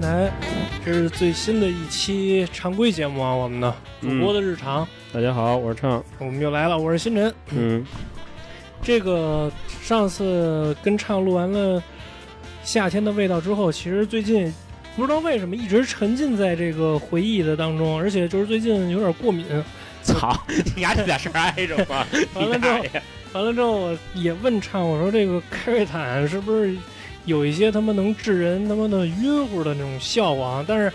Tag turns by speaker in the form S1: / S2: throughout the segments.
S1: 台，这是最新的一期常规节目啊，我们的主播的日常。
S2: 大家好，我是畅，
S1: 我们又来了，我是星辰。
S2: 嗯，
S1: 这个上次跟畅录完了夏天的味道之后，其实最近不知道为什么一直沉浸在这个回忆的当中，而且就是最近有点过敏。
S2: 操，你丫这俩事儿挨着吗？
S1: 完了之后，完了之后我也问畅，我说这个开瑞坦是不是有一些他妈能治人他妈的晕乎的那种效果啊？但是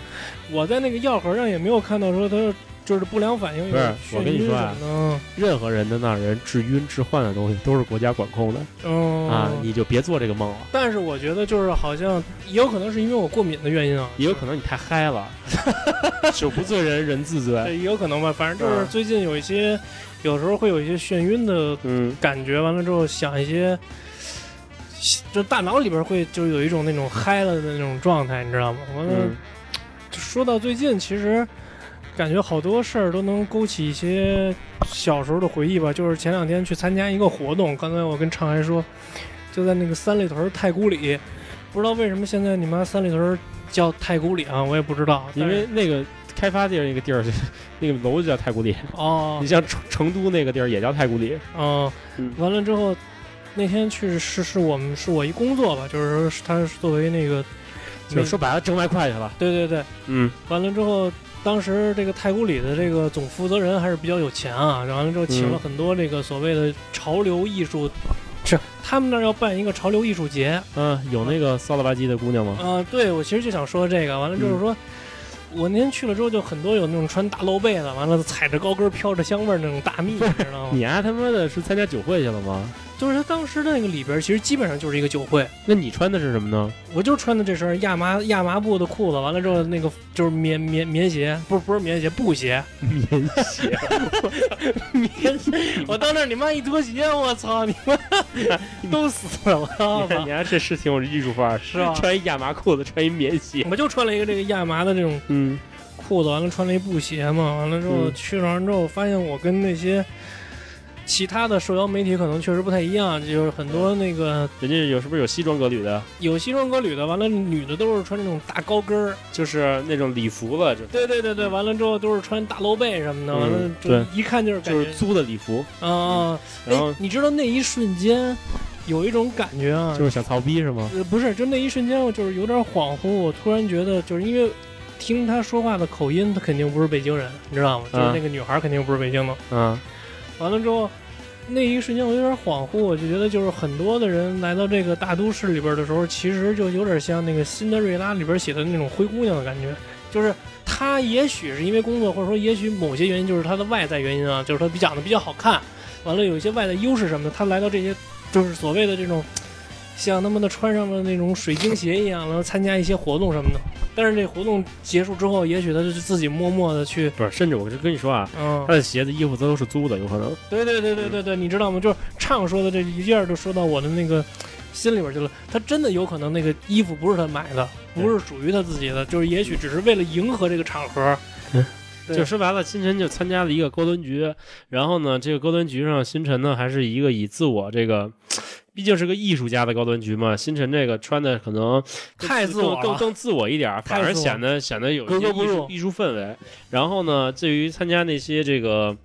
S1: 我在那个药盒上也没有看到说它就是不良反应有
S2: 不是我跟你
S1: 眩晕
S2: 说啊
S1: 什么的。
S2: 任何人的那人治晕治幻的东西都是国家管控的
S1: 嗯
S2: 啊，你就别做这个梦了。
S1: 但是我觉得就是好像也有可能是因为我过敏的原因啊，
S2: 也有可能你太嗨了，酒不醉人人自醉。
S1: 也有可能吧。反正就是
S2: 嗯
S1: 最近有一些，有时候会有一些眩晕的
S2: 嗯，
S1: 感觉，完了之后想一些，就大脑里边会就有一种那种嗨了的那种状态，你知道吗？完了，
S2: 嗯
S1: 说到最近，其实感觉好多事儿都能勾起一些小时候的回忆吧。就是前两天去参加一个活动，刚才我跟畅还说，就在那个三里屯太古里，不知道为什么现在你妈三里屯叫太古里啊，我也不知道，
S2: 因为那个开发地儿那个地儿，那个楼就叫太古里。
S1: 哦
S2: 你像成成都那个地儿也叫太古里。
S1: 哦，
S2: 嗯
S1: 完了之后，那天去是是我们是我一工作吧，就是说他是作为那个，
S2: 就是说白了挣外快去了。
S1: 对对对，
S2: 嗯
S1: 完了之后，当时这个太古里的这个总负责人还是比较有钱啊，完了之后请了
S2: 嗯
S1: 很多这个所谓的潮流艺术，是他们那儿要办一个潮流艺术节
S2: 嗯，有那个骚了吧唧的姑娘吗？
S1: 啊、对我其实就想说这个，完了就是说。我那天去了之后，就很多有那种穿大露背的，完了踩着高跟飘着香味儿那种大蜜，你知道吗？
S2: 你丫他妈的是参加酒会去了吗？
S1: 就是他当时的那个里边，其实基本上就是一个酒会，
S2: 那你穿的是什么呢？
S1: 我就穿的这身亚麻亚麻布的裤子，完了之后那个就是棉棉棉鞋，不是不是棉鞋，布鞋，
S2: 棉鞋。
S1: 棉鞋。我到那儿你妈一脱鞋，我操你妈都死了，我操
S2: 你！看，这是挺有艺术范儿，
S1: 是吧
S2: 穿一亚麻裤子，穿一棉鞋。
S1: 我就穿了一个这个亚麻的这种
S2: 嗯，
S1: 裤子，完了穿了一布鞋嘛，完了之后
S2: 嗯
S1: 去了之后，发现我跟那些其他的社交媒体可能确实不太一样，就是很多那个
S2: 人家有是不是有西装革履的？
S1: 有西装革履的，完了女的都是穿那种大高跟儿，
S2: 就是那种礼服了，就
S1: 对对对对，完了之后都是穿大露背什么的，
S2: 嗯
S1: 完了就
S2: 对。
S1: 一看就是
S2: 就是租的礼服，
S1: 啊啊，
S2: 然后
S1: 哎，你知道那一瞬间有一种感觉啊，
S2: 就是想操逼是吗？
S1: 呃不是，就那一瞬间我就是有点恍惚，我突然觉得就是因为听他说话的口音，他肯定不是北京人，你知道吗？就是
S2: 啊
S1: 那个女孩肯定不是北京的。
S2: 嗯，
S1: 完了之后，那一瞬间我有点恍惚，我就觉得就是很多的人来到这个大都市里边的时候，其实就有点像那个《辛德瑞拉》里边写的那种灰姑娘的感觉，就是。她也许是因为工作，或者说也许某些原因，就是她的外在原因啊，就是她长得比较好看，完了有一些外在优势什么的，她来到这些就是所谓的这种，像他们的穿上了那种水晶鞋一样，然后参加一些活动什么的。但是这活动结束之后，也许他就是自己默默的去，
S2: 不是，甚至我就跟你说啊，
S1: 嗯
S2: 他，的鞋子、衣服都是租的，有可能。
S1: 对对对对对对，你知道吗？就是畅说的这一下就说到我的那个心里边去了。他真的有可能那个衣服不是他买的，不是属于他自己的，就是也许只是为了迎合这个场合。嗯
S2: 就说白了，星辰就参加了一个高端局，然后呢，这个高端局上，星辰呢还是一个以自我这个，毕竟是个艺术家的高端局嘛，星辰这个穿的可能
S1: 太自我
S2: 更更更自我一点儿，反而显得显得有一些艺术艺术氛围。然后呢，至于参加那些这个，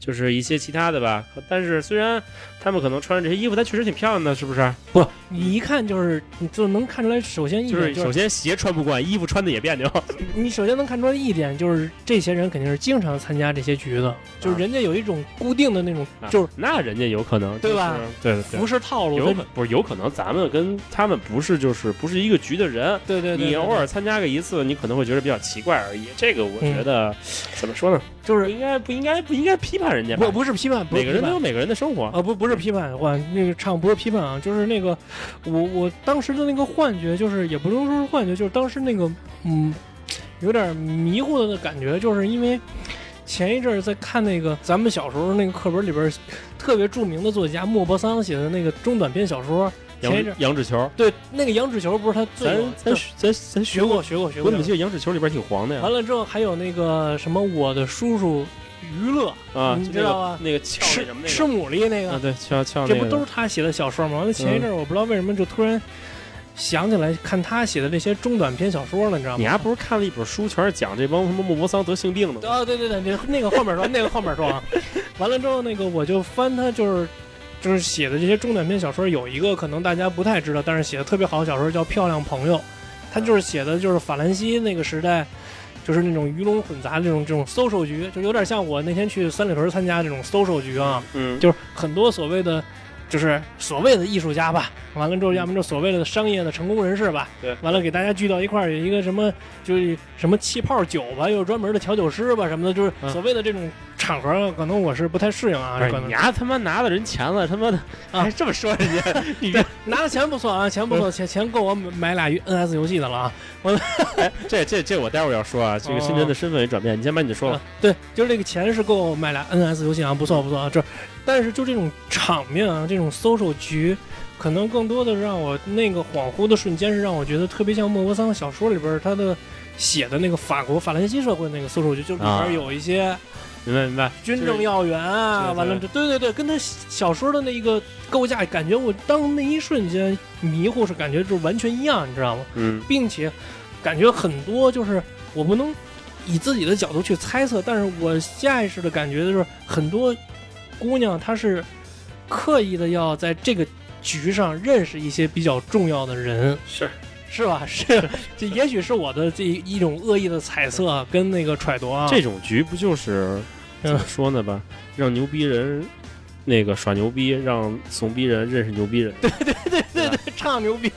S2: 就是一些其他的吧，但是虽然他们可能穿着这些衣服，但确实挺漂亮的，是不是？
S1: 不，你一看就是，你就能看出来，首先一点
S2: 就是首先鞋穿不惯，衣服穿的也别扭。
S1: 你首先能看出来一点，就是这些人肯定是经常参加这些局的，就是人家有一种固定的那种，就是
S2: 啊那人家有可能，
S1: 对吧？
S2: 对对对
S1: 服。饰套路，
S2: 不是有可能，咱们跟他们不是就是不是一个局的人，
S1: 对对，对
S2: 你
S1: 对
S2: 偶尔参加个一次，你可能会觉得比较奇怪而已。这个我
S1: 嗯
S2: 觉得、怎么说呢？
S1: 就是
S2: 不应该不应该不应该批判人家
S1: 不？不是批判，
S2: 每个人都有每个人的生活。
S1: 啊，不不是批判，我那个唱不是批判啊，就是那个我我当时的那个幻觉，就是也不能说是幻觉，就是当时那个嗯有点迷糊的感觉，就是因为前一阵儿在看那个咱们小时候那个课本里边特别著名的作家莫泊桑写的那个中短篇小说，前一阵
S2: 杨
S1: 儿
S2: 杨纸球，
S1: 对那个羊脂球不是他最
S2: 咱咱咱咱
S1: 学过学过学过
S2: 我怎么记得羊脂球里边挺黄的呀？
S1: 完了之后还有那个什么我的叔叔娱乐
S2: 啊，
S1: 你知道吗
S2: 那个
S1: 吃吃牡蛎那个
S2: 个啊，对，
S1: 这不都是他写的小说吗？完了前一阵儿我不知道为什么就突然想起来看他写的这些中短篇小说了，你知道吗？
S2: 你还不是看了一本书，全是讲这帮什么莫泊桑得性病的吗？
S1: 啊，对对对，那那个后面说，那个后面说啊。完了之后，那个我就翻他就是就是写的这些中短篇小说，有一个可能大家不太知道，但是写的特别好的小说叫《漂亮朋友》，他就是写的就是法兰西那个时代。就是那种鱼龙混杂的这种这种 social 局，就有点像我那天去三里屯参加这种 social 局啊，
S2: 嗯，
S1: 就是很多所谓的，就是所谓的艺术家吧，完了之后要么就所谓的商业的成功人士吧，
S2: 对，
S1: 完了给大家聚到一块儿，有一个什么就是什么气泡酒吧，又专门的调酒师吧什么的，就是所谓的这种场合，可能我是不太适应啊。
S2: 不是你丫他妈拿了人钱了，他妈的还这么说人家，你这
S1: 拿了钱不错啊，钱不错，钱钱够我买俩 NS 游戏的了啊。我
S2: 这这这我待会儿要说啊，这个新辰的身份也转变，你先把你的说了。
S1: 对，就是这个钱是够买俩 NS 游戏啊，不错不错啊。这，但是就这种场面啊，这种 social 局，可能更多的让我那个恍惚的瞬间是让我觉得特别像莫泊桑小说里边他的写的那个法国法兰西社会那个 social 局，就里边有一些。
S2: 明白明白，
S1: 军政要员啊，完了这，对对对，跟他小说的那一个构架，感觉我当那一瞬间迷糊是感觉就完全一样，你知道吗？
S2: 嗯，
S1: 并且感觉很多就是我不能以自己的角度去猜测，但是我下意识的感觉就是很多姑娘她是刻意的要在这个局上认识一些比较重要的人，
S2: 是
S1: 是吧？是，这也许是我的这一种恶意的猜测跟那个揣度啊。
S2: 这种局不就是怎么说呢吧？让牛逼人。那个耍牛逼，让怂逼人认识牛逼人。
S1: 对对对对对，唱牛逼，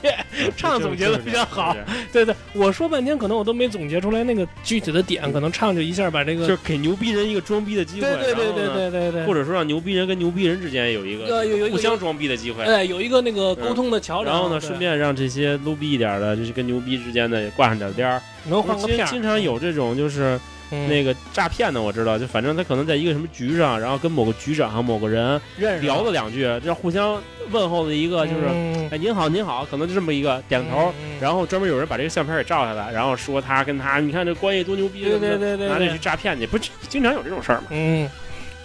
S1: 唱总结的比较好。对对，我说半天，可能我都没总结出来那个具体的点，可能唱就一下把这个，
S2: 就是给牛逼人一个装逼的机会。
S1: 对对对对对对对，
S2: 或者说让牛逼人跟牛逼人之间有一个
S1: 有有
S2: 互相装逼的机会。
S1: 哎，有一个那个沟通的桥梁。
S2: 然后呢，顺便让这些 low 逼一点的，就是跟牛逼之间的也挂上点边儿，
S1: 能换个片。
S2: 经常有这种就是。那个诈骗的我知道，就反正他可能在一个什么局上，然后跟某个局长、某个人聊了两句，这互相问候的一个就是，哎，您好，您好，可能就这么一个点个头，然后专门有人把这个相片给照下来，然后说他跟他，你看这关系多牛逼，
S1: 对对对对，
S2: 拿这去诈骗去，不经常有这种事儿吗？
S1: 嗯，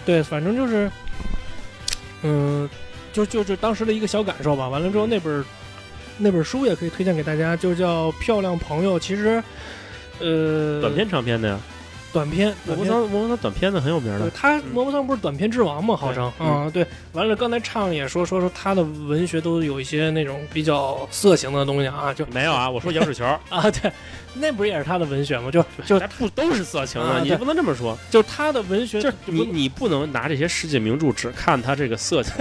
S1: 对，反正就是，嗯，就就就当时的一个小感受吧。完了之后，那本那本书也可以推荐给大家，就叫《漂亮朋友》，其实，呃，
S2: 短篇长篇的呀。
S1: 短篇，
S2: 摩泊桑，摩泊桑短片子很有名的。
S1: 他摩泊桑不是短片之王吗？号称啊，对。完了，刚才畅也说说说他的文学都有一些那种比较色情的东西啊，就
S2: 没有啊。我说羊水球
S1: 啊，对。那不是也是他的文学吗？就就
S2: 不都是色情啊？你不能这么说。
S1: 就他的文学，
S2: 就你你不能拿这些世界名著只看他这个色情。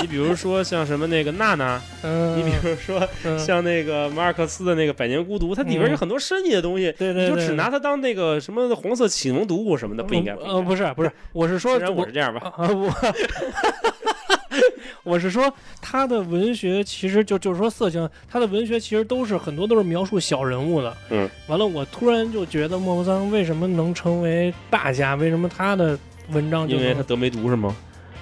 S2: 你比如说像什么那个娜娜，你比如说像那个马尔克斯的那个《百年孤独》，它里边有很多深意的东西。
S1: 对对，
S2: 你就只拿它当那个什么黄色启蒙读物什么的，不应该。
S1: 呃，不是不是，我是说，
S2: 我是这样吧。
S1: 啊我。我是说，他的文学其实就就是说色情，他的文学其实都是很多都是描述小人物的。
S2: 嗯，
S1: 完了，我突然就觉得莫泊桑为什么能成为大家？为什么他的文章就？
S2: 因为他得梅毒是吗？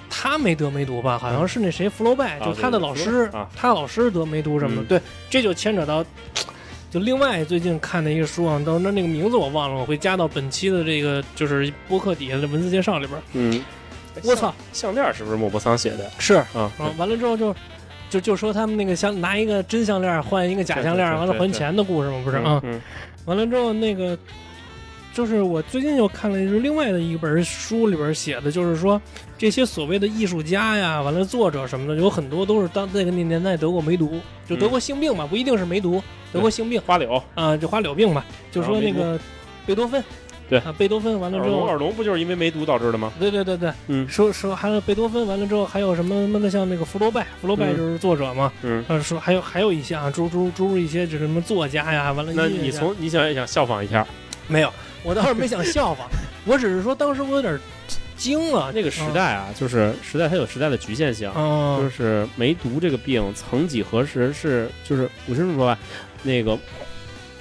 S1: 他没得梅毒吧？好像是那谁弗楼拜，就他的老师，他老师得梅毒什么的。对，这就牵扯到，就另外最近看的一个书啊，到那那个名字我忘了，我会加到本期的这个就是播客底下的文字介绍里边。
S2: 嗯。
S1: 我操，
S2: 项链是不是莫泊桑写的？
S1: 是。
S2: 啊，
S1: 完了之后就就就说他们那个项拿一个真项链换一个假项链，完了还钱的故事吗？不是？啊，完了之后那个就是我最近又看了是另外的一本书里边写的，就是说这些所谓的艺术家呀，完了作者什么的，有很多都是当那个那年代得过梅毒，就得过性病嘛，不一定是梅毒，得过性病，
S2: 花柳。
S1: 啊，就花柳病嘛，就说那个贝多芬。
S2: 对。
S1: 啊，贝多芬完了之后，
S2: 耳聋不就是因为梅毒导致的吗？
S1: 对对对对，
S2: 嗯，
S1: 说说还有贝多芬完了之后，还有什么什么的，像那个福楼拜，福楼拜就是作者嘛，
S2: 嗯，
S1: 说还有还有一些啊，诸诸诸一些就是什么作家呀，完了，
S2: 那你从你想想效仿一下，
S1: 没有，我倒是没想效仿，我只是说当时我有点惊了，
S2: 那个时代啊，就是时代它有时代的局限性，就是梅毒这个病，曾几何时是就是我这么说吧，那个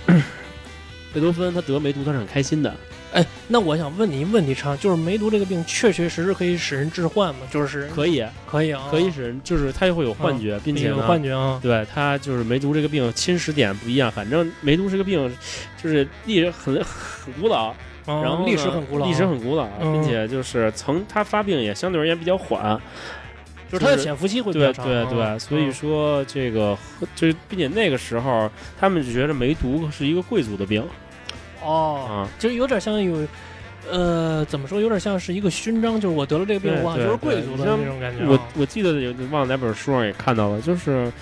S2: 贝多芬他得梅毒他是很开心的。
S1: 哎，那我想问你一个问题，昌，就是梅毒这个病确确实实可以使人致幻吗？就是
S2: 可以，
S1: 可以啊，
S2: 可以使人，就是他会有幻觉，并且
S1: 有幻觉啊。
S2: 对他就是梅毒这个病侵蚀点不一样，反正梅毒这个病就是历史很很古老，然后
S1: 历史很古老，
S2: 历史很古老，并且就是曾他发病也相对而言比较缓。
S1: 就是它的潜伏期会比较长。
S2: 对对对，所以说这个就是并且那个时候他们就觉得梅毒是一个贵族的病。
S1: 哦，就有点像有。呃，怎么说？有点像是一个勋章，就是我得了这个病，我就是贵族的那种感觉。
S2: 我我记得有忘了哪本书上也看到了，就是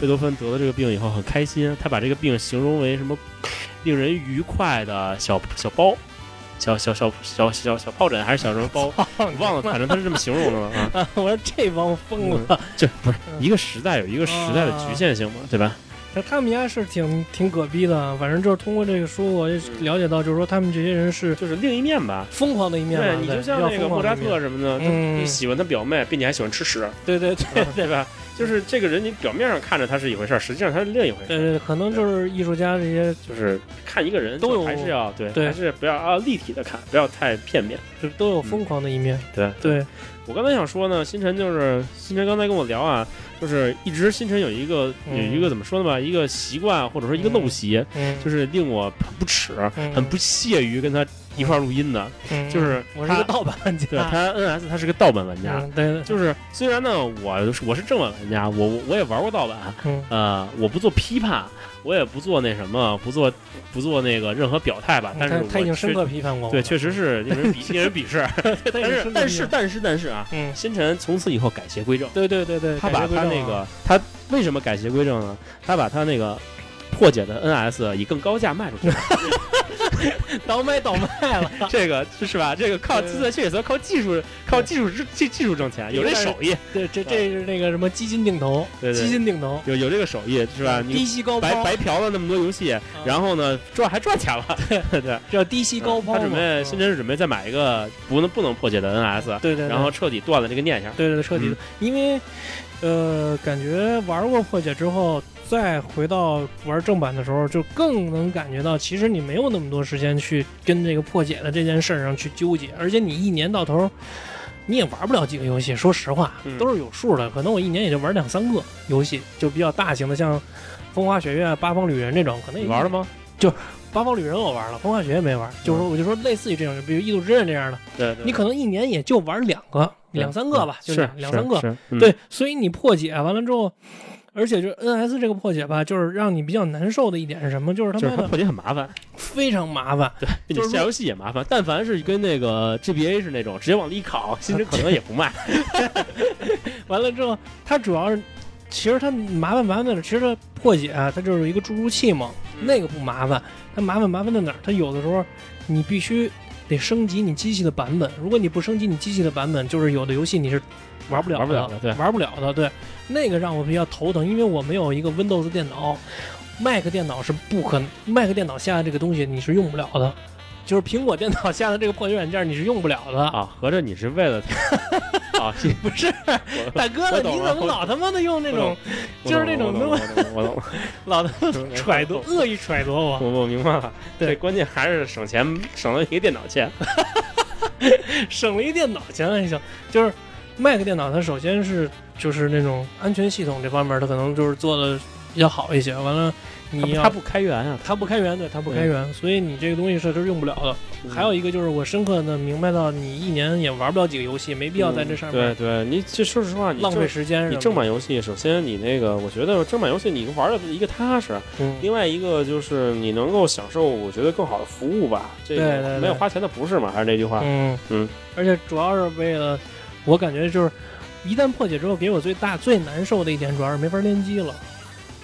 S2: 贝多芬得了这个病以后很开心，他把这个病形容为什么令人愉快的小小包，小小小小小小疱疹还是小什么包？忘了，反正他是这么形容的了
S1: 啊。我说这帮疯子，
S2: 就不是一个时代有一个时代的局限性嘛，对吧？
S1: 那他们家是挺挺葛逼的，反正就是通过这个书，我了解到，就是说他们这些人是
S2: 就是另一面吧，
S1: 疯狂的一面。
S2: 对你就像那个莫扎特什么的，你喜欢他表妹，并且还喜欢吃屎，
S1: 对对 对，
S2: 对吧？就是这个人，你表面上看着他是一回事儿，实际上他是另一回事儿。
S1: 对，可能就是艺术家这些，
S2: 就是看一个人
S1: 都有
S2: 还是要
S1: 对，
S2: 还是不要啊立体的看，不要太片面，
S1: 就都有疯狂的一面。
S2: 对
S1: 对，
S2: 我刚才想说呢，星辰就是星辰刚才跟我聊啊。就是一直星辰有一个有一个怎么说呢吧，一个习惯或者说一个陋习，就是令我很不耻，很不屑于跟他一块录音的，就是
S1: 我是个盗版玩家，
S2: 对他 NS 他是个盗版玩家，
S1: 对，
S2: 就是虽然呢我我是正版玩家，我我也玩过盗版，呃，我不做批判。我也不做那什么，不做不做那个任何表态吧。但是
S1: 他已经深刻批判过。
S2: 对，确实是 令人鄙令人鄙视。但是但是但是但是啊，
S1: 嗯，
S2: 星辰从此以后改邪归正。
S1: 对对对对，
S2: 他把他那个他为什么改邪归正呢？他把他那个破解的 NS 以更高价卖出去。
S1: 倒卖倒卖了，
S2: 这个是吧？这个靠自在确也靠技术，靠技术技技术挣钱，有这手艺。
S1: 对，这这是那个什么基金定投，基金定投
S2: 有有这个手艺是吧？
S1: 低吸高
S2: 抛，白白嫖了那么多游戏，然后呢赚还赚钱了。对对，
S1: 叫低吸高抛。
S2: 他准备新辰是准备再买一个不能不能破解的 NS，
S1: 对对，
S2: 然后彻底断了这个念想。
S1: 对对，彻底，因为呃，感觉玩过破解之后。再回到玩正版的时候，就更能感觉到，其实你没有那么多时间去跟这个破解的这件事上去纠结，而且你一年到头，你也玩不了几个游戏。说实话，都是有数的，可能我一年也就玩两三个游戏，就比较大型的，像《风花雪月》《八方旅人》这种，可能你
S2: 玩了吗？
S1: 就《八方旅人》我玩了，《风花雪月》没玩。就是说，我就说类似于这种，比如《异度之刃》这样的，
S2: 对，
S1: 你可能一年也就玩两个、两三个吧，
S2: 就是
S1: 两三个。
S2: 对，
S1: 对，所以你破解完了之后。而且就 NS 这个破解吧，就是让你比较难受的一点是什么？就是他妈的
S2: 破解很麻烦，
S1: 非常麻烦。
S2: 对，就是下游戏也麻烦。但凡是跟那个 GBA 是那种直接往里一拷，新人可能也不卖。
S1: 完了之后，它主要是，其实它麻烦麻烦在哪？其实它破解啊，它就是一个注入器嘛，那个不麻烦。它麻烦麻烦在哪儿？它有的时候你必须得升级你机器的版本。如果你不升级你机器的版本，就是有的游戏你是。玩不了，
S2: 玩不了的，对，
S1: 玩不了的，对，那个让我比较头疼，因为我没有一个 Windows 电脑，Mac 电脑是不可，Mac 电脑下的这个东西你是用不了的，就是苹果电脑下的这个破解软件你是用不了的
S2: 啊。合着你是为了啊？
S1: 不是，大哥，你怎么老他妈的用那种，就是那种那么，
S2: 我懂，
S1: 老他妈揣度，恶意揣度我。
S2: 我我明白了，对，关键还是省钱，省了一个电脑钱，
S1: 省了一电脑钱还行，就是。Mac 电脑它首先是就是那种安全系统这方面，它可能就是做的比较好一些。完了，你要
S2: 它不开源啊，
S1: 它不开源，对，它不开源，所以你这个东西是是用不了的。还有一个就是我深刻的明白到，你一年也玩不了几个游戏，没必要在这上
S2: 面。对对，你这说实话，你
S1: 浪费时间。
S2: 你正版游戏，首先你那个，我觉得正版游戏你玩的一个踏实，另外一个就是你能够享受，我觉得更好的服务吧。这个没有花钱的不是嘛？还是那句话。
S1: 嗯
S2: 嗯，
S1: 而且主要是为了。我感觉就是，一旦破解之后，给我最大最难受的一点，主要是没法联机了。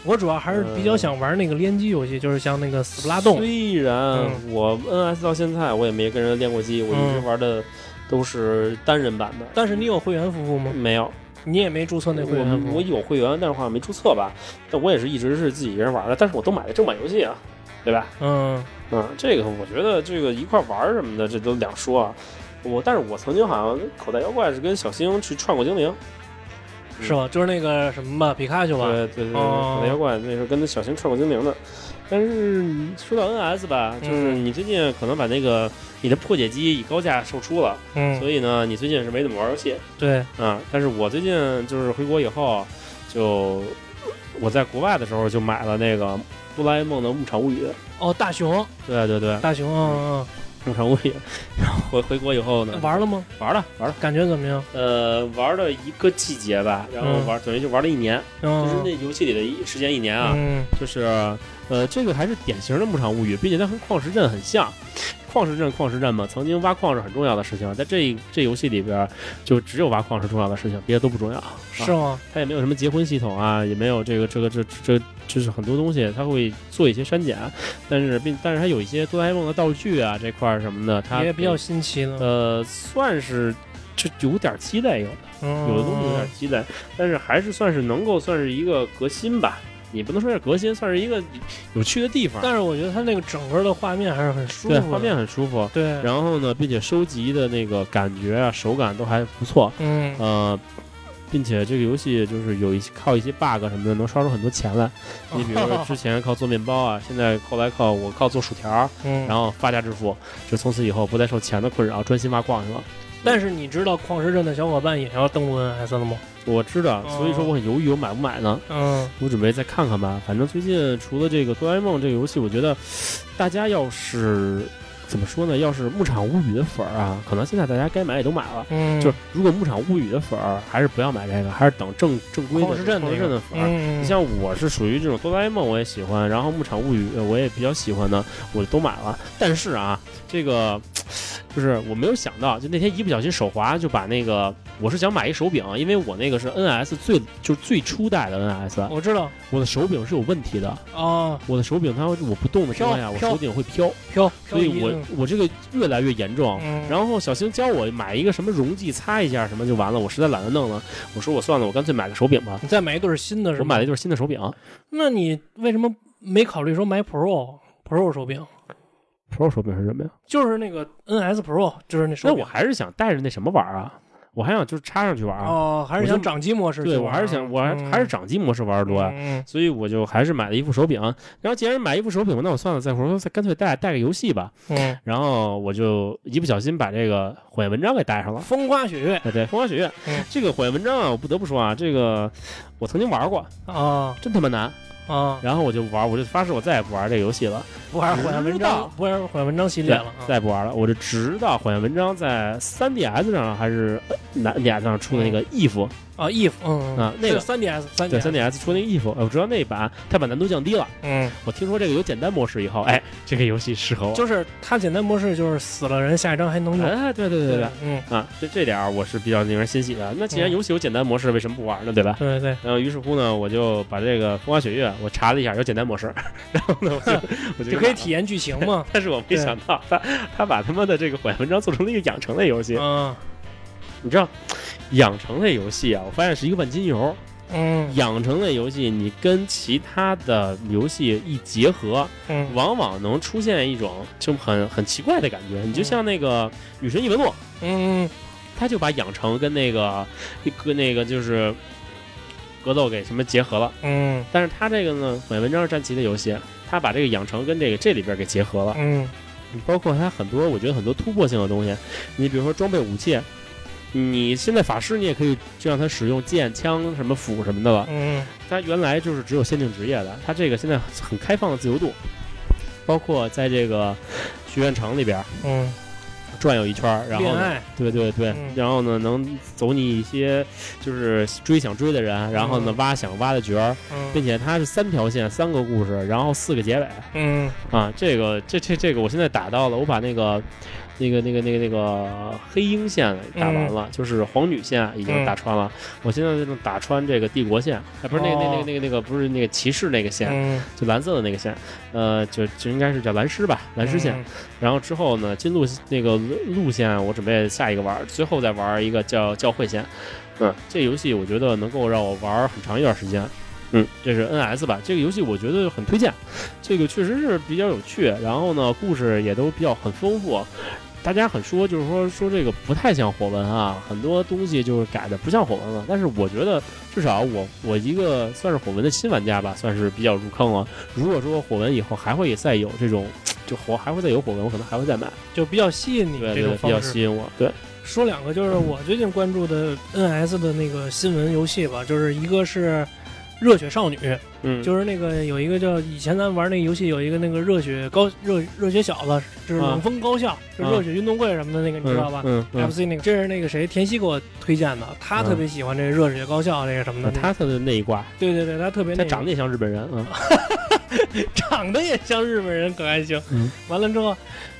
S1: 我主要还是比较想玩那个联机游戏，就是像那个《死不拉动》。
S2: 虽然我 NS 到现在我也没跟人练过机，我一直玩的都是单人版的。
S1: 但是你有会员服务吗？
S2: 没有，
S1: 你也没注册那会员。
S2: 我有会员，但是好像没注册吧？但我也是一直是自己一人玩的，但是我都买的正版游戏啊，对吧？
S1: 嗯
S2: 嗯，这个我觉得这个一块玩什么的，这都两说啊。我，但是我曾经好像口袋妖怪是跟小星去串过精灵，
S1: 是吗？就是那个什么吧，皮卡丘吧？
S2: 对对对，口袋妖怪那时候跟那小型串过精灵的。但是说到 NS 吧，就是你最近可能把那个你的破解机以高价售出了，
S1: 嗯，
S2: 所以呢，你最近是没怎么玩游戏。
S1: 对，
S2: 啊，但是我最近就是回国以后，就我在国外的时候就买了那个哆啦 A 梦的牧场物语。
S1: 哦，大熊。
S2: 对对对，
S1: 大熊，嗯嗯。
S2: 牧场物语，然后回回国以后呢，
S1: 玩了吗？
S2: 玩了，玩了，
S1: 感觉怎么样？
S2: 呃，玩了一个季节吧，然后玩等于就玩了一年，就是那游戏里的一时间一年啊，就是呃，这个还是典型的牧场物语，并且它和矿石镇很像。矿石镇，矿石镇嘛，曾经挖矿是很重要的事情，在这这游戏里边，就只有挖矿是重要的事情，别的都不重要，
S1: 是吗？
S2: 它也没有什么结婚系统啊，也没有这个这个这这就是很多东西，它会做一些删减，但是并但是它有一些哆啦 A 梦的道具啊，这块什么的，它
S1: 也比较新奇呢，
S2: 呃，算是就有点鸡肋，有的有的东西有点鸡肋，但是还是算是能够算是一个革新吧。你不能说是革新，算是一个有趣的地方。
S1: 但是我觉得它那个整个的画面还是很舒服，
S2: 对，画面很舒服。
S1: 对，
S2: 然后呢，并且收集的那个感觉啊，手感都还不错。
S1: 嗯，
S2: 呃，并且这个游戏就是有一些靠一些 bug 什么的，能刷出很多钱来。你比如说之前靠做面包啊，现在后来靠我靠做薯条，然后发家致富，就从此以后不再受钱的困扰，专心挖矿去了。
S1: 但是你知道矿石镇的小伙伴也要登录 NS 了吗？
S2: 我知道，所以说我很犹豫，我买不买呢？
S1: 嗯，
S2: 我准备再看看吧。反正最近除了这个哆啦 A 梦这个游戏，我觉得大家要是怎么说呢？要是牧场物语的粉儿啊，可能现在大家该买也都买了。
S1: 嗯，
S2: 就是如果牧场物语的粉儿，还是不要买这个，还是等正正规的矿石镇的粉儿。你像我是属于这种哆啦 A 梦我也喜欢，然后牧场物语我也比较喜欢的，我都买了。但是啊，这个。就是我没有想到，就那天一不小心手滑，就把那个我是想买一手柄，因为我那个是 NS 最就是最初代的 NS，
S1: 我知道
S2: 我的手柄是有问题的
S1: 啊，
S2: 我的手柄它我不动的情况下，我手柄会飘
S1: 飘，
S2: 所以我我这个越来越严重。然后小星教我买一个什么溶剂擦一下什么就完了，我实在懒得弄了，我说我算了，我干脆买个手柄吧。
S1: 你再买一对新的，
S2: 我买了一对新的手柄。
S1: 那你为什么没考虑说买 Pro Pro 手柄
S2: ？Pro 手柄是什么呀？
S1: 就是那个 NS Pro，就是那手柄。
S2: 那我还是想带着那什么玩啊？我还想就是插上去玩啊。
S1: 哦，还是想掌机模式。
S2: 对，我还是想，我还还是掌机模式玩的多啊。所以我就还是买了一副手柄。然后既然买一副手柄，那我算了，再我说再干脆带带个游戏吧。
S1: 嗯。
S2: 然后我就一不小心把这个火焰文章给带上了。
S1: 风花雪月。
S2: 对对，风花雪月。这个火焰文章啊，我不得不说啊，这个我曾经玩过
S1: 啊，
S2: 真他妈难。
S1: 啊，
S2: 然后我就玩，我就发誓我再也不玩这个游戏了，
S1: 不玩火焰文章，不玩火焰文章系列了，
S2: 再也不玩了。我就直到火焰文章在 3DS 上还是哪 DS 上出的那个 if。
S1: 啊，if，嗯
S2: 啊，那个
S1: 三 DS，三
S2: 对三 DS 出那个 if，我知道那版它把难度降低了。
S1: 嗯，
S2: 我听说这个有简单模式以后，哎，这个游戏适合我。
S1: 就是它简单模式就是死了人下一张还能用。
S2: 哎，对对对对，
S1: 嗯
S2: 啊，这这点我是比较令人欣喜的。那既然游戏有简单模式，为什么不玩呢？对吧？
S1: 对对。
S2: 然后于是乎呢，我就把这个风花雪月我查了一下，有简单模式，然后呢，我就 我就
S1: 可以体验剧情嘛。
S2: 但是我没想到他他把他妈的这个火焰文章做成了一个养成类游戏。
S1: 嗯，
S2: 你知道？养成类游戏啊，我发现是一个万金油。
S1: 嗯，
S2: 养成类游戏你跟其他的游戏一结合，
S1: 嗯，
S2: 往往能出现一种就很很奇怪的感觉。你就像那个女神异闻录，
S1: 嗯，
S2: 他就把养成跟那个跟那个就是格斗给什么结合了。
S1: 嗯，
S2: 但是他这个呢，本文章是战旗的游戏，他把这个养成跟这个这里边给结合了。
S1: 嗯，
S2: 包括他很多我觉得很多突破性的东西，你比如说装备武器。你现在法师，你也可以就让他使用剑、枪、什么斧什么的了。
S1: 嗯，
S2: 他原来就是只有限定职业的，他这个现在很开放的自由度，包括在这个学院城里边，
S1: 嗯，
S2: 转悠一圈，然后对对对，然后呢能走你一些就是追想追的人，然后呢挖想挖的角儿，并且它是三条线，三个故事，然后四个结尾。
S1: 嗯，
S2: 啊，这个这这这个我现在打到了，我把那个。那个、那个、那个、那个黑鹰线打完了，就是黄女线已经打穿了。我现在正打穿这个帝国线，哎，不是那个、那、那个、那个、那个，不是那个骑士那个线，就蓝色的那个线，呃，就就应该是叫蓝狮吧，蓝狮线。然后之后呢，金路那个路线，我准备下一个玩，最后再玩一个叫教会线。嗯，这游戏我觉得能够让我玩很长一段时间。嗯，这是 NS 吧？这个游戏我觉得很推荐，这个确实是比较有趣，然后呢，故事也都比较很丰富。大家很说，就是说说这个不太像火纹啊，很多东西就是改的不像火纹了。但是我觉得，至少我我一个算是火纹的新玩家吧，算是比较入坑了。如果说火纹以后还会再有这种，就火还会再有火纹，我可能还会再买，
S1: 就比较吸引你
S2: 这种比较吸引我。对，
S1: 说两个就是我最近关注的 NS 的那个新闻游戏吧，就是一个是热血少女，
S2: 嗯，
S1: 就是那个有一个叫以前咱玩那个游戏有一个那个热血高热热血小子，就是冷锋高校，就热血运动会什么的那个，你知道吧？
S2: 嗯
S1: ，FC 那个，这是那个谁田曦给我推荐的，他特别喜欢这热血高校这个什么的，
S2: 他特别那一挂，
S1: 对对对，他特别，
S2: 他长得也像日本人，嗯，
S1: 长得也像日本人，可还行。
S2: 嗯，
S1: 完了之后。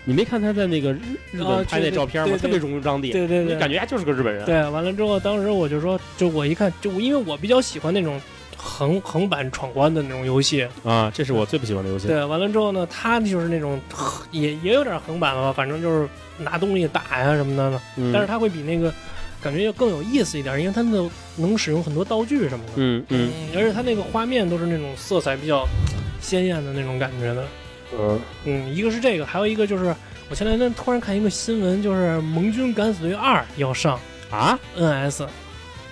S2: 你没看他在那个日日本拍那照片吗？特别中张地，
S1: 对对对，
S2: 感觉他就是个日本人。
S1: 对，完了之后，当时我就说，就我一看，就因为我比较喜欢那种横横版闯关的那种游戏
S2: 啊，这是我最不喜欢的游戏。
S1: 对，完了之后呢，它就是那种也也有点横版吧，反正就是拿东西打呀什么的，但是它会比那个感觉要更有意思一点，因为它那能使用很多道具什么的。
S2: 嗯嗯，
S1: 而且它那个画面都是那种色彩比较鲜艳的那种感觉的。
S2: 嗯
S1: 嗯，一个是这个，还有一个就是。我前两天突然看一个新闻，就是《盟军敢死队二》要上
S2: 啊
S1: ，NS，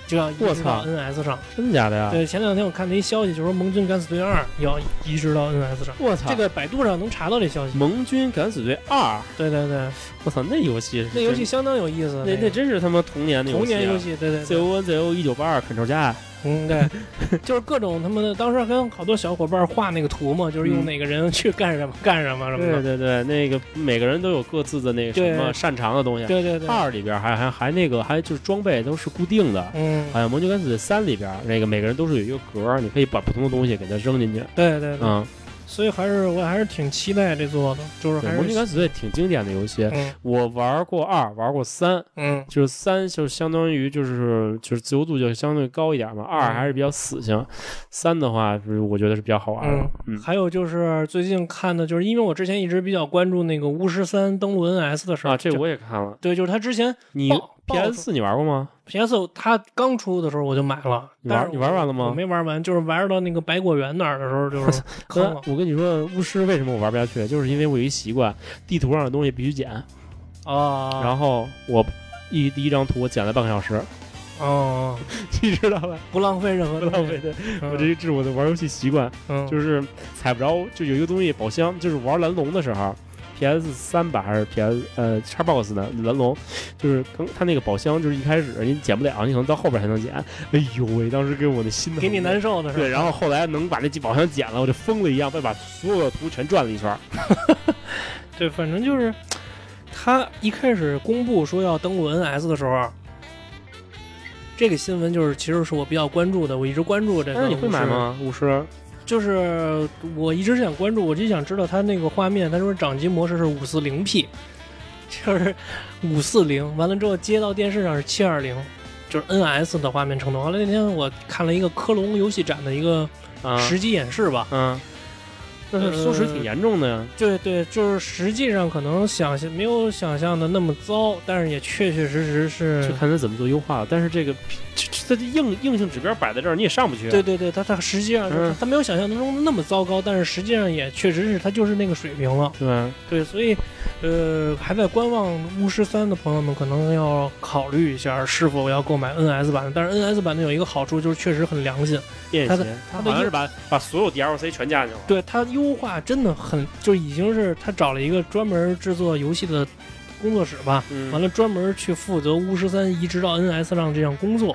S1: 就要移植到 NS 上，
S2: 真的假的呀？
S1: 对，前两天我看了一消息，就是说《盟军敢死队二》要移植到 NS 上。
S2: 我操！
S1: 这个百度上能查到这消息。
S2: 《盟军敢死队二》？
S1: 对对对，
S2: 我操，那游戏
S1: 那游戏相当有意思，
S2: 那那真是他妈童年的
S1: 童年
S2: 游
S1: 戏，对对。
S2: Z O N Z O 一九八二 Ctrl 加。
S1: 嗯，对，就是各种他们的，当时跟好多小伙伴画那个图嘛，就是用哪个人去干什么干什么什么
S2: 的。对对对，那个每个人都有各自的那个什么擅长的东西。
S1: 对对对。
S2: 二里边还还还那个还就是装备都是固定的。
S1: 嗯。
S2: 好像《魔军敢死队三》里边那个每个人都是有一个格，你可以把不同的东西给它扔进去。
S1: 对对对。
S2: 嗯。
S1: 所以还是我还是挺期待这座的，就是《
S2: 魔军敢死队》挺经典的游戏。我玩过二，玩过三，
S1: 嗯，
S2: 就是三就相当于就是就是自由度就相对高一点嘛。二还是比较死性，三的话是我觉得是比较好玩的。
S1: 嗯，还有就是最近看的，就是因为我之前一直比较关注那个巫师三登陆 NS 的事儿
S2: 啊，这我也看了。
S1: 对，就是他之前
S2: 你 PS 四你玩过吗
S1: ？P.S. 它刚出的时候我就买了，
S2: 你玩你玩完了吗？
S1: 我没玩完，就是玩到那个百果园那儿的时候就 是坑了。
S2: 我跟你说，巫师为什么我玩不下去？就是因为我有一习惯，地图上的东西必须捡
S1: 啊。
S2: 然后我一第一张图我捡了半个小时，
S1: 哦，
S2: 你知道吧？
S1: 不浪费任何，
S2: 不浪费的。我这是我的玩游戏习惯，就是踩不着，就有一个东西宝箱，就是玩蓝龙的时候。P.S. 三吧还是 P.S. 呃，Xbox 的蓝龙，就是刚他那个宝箱，就是一开始你捡不了，你可能到后边才能捡。哎呦喂，当时给我的心
S1: 给你难受的是吧？
S2: 对，然后后来能把那宝箱捡了，我就疯了一样，再把所有的图全转了一圈。
S1: 对，反正就是他一开始公布说要登陆 N.S. 的时候，这个新闻就是其实是我比较关注的，我一直关注这个。
S2: 那你会买吗？巫师？
S1: 就是我一直想关注，我就想知道它那个画面。他说掌机模式是五四零 P，就是五四零。完了之后接到电视上是七二零，就是 NS 的画面程度。完了那天我看了一个科隆游戏展的一个实际演示吧，
S2: 是缩水挺严重的呀。
S1: 对对，就是实际上可能想象没有想象的那么糟，但是也确确实实是
S2: 就看他怎么做优化了。但是这个。它的硬硬性指标摆在这儿，你也上不去。
S1: 对对对，它它实际上是它没有想象中的那么糟糕，但是实际上也确实是它就是那个水平了。
S2: 对
S1: 对，所以呃，还在观望巫师三的朋友们可能要考虑一下是否要购买 NS 版的。但是 NS 版的有一个好处就是确实很良心，它的
S2: 它好像是把把所有 DLC 全加进去了。
S1: 对它优化真的很，就已经是他找了一个专门制作游戏的工作室吧，完了专门去负责巫师三移植到 NS 上这项工作。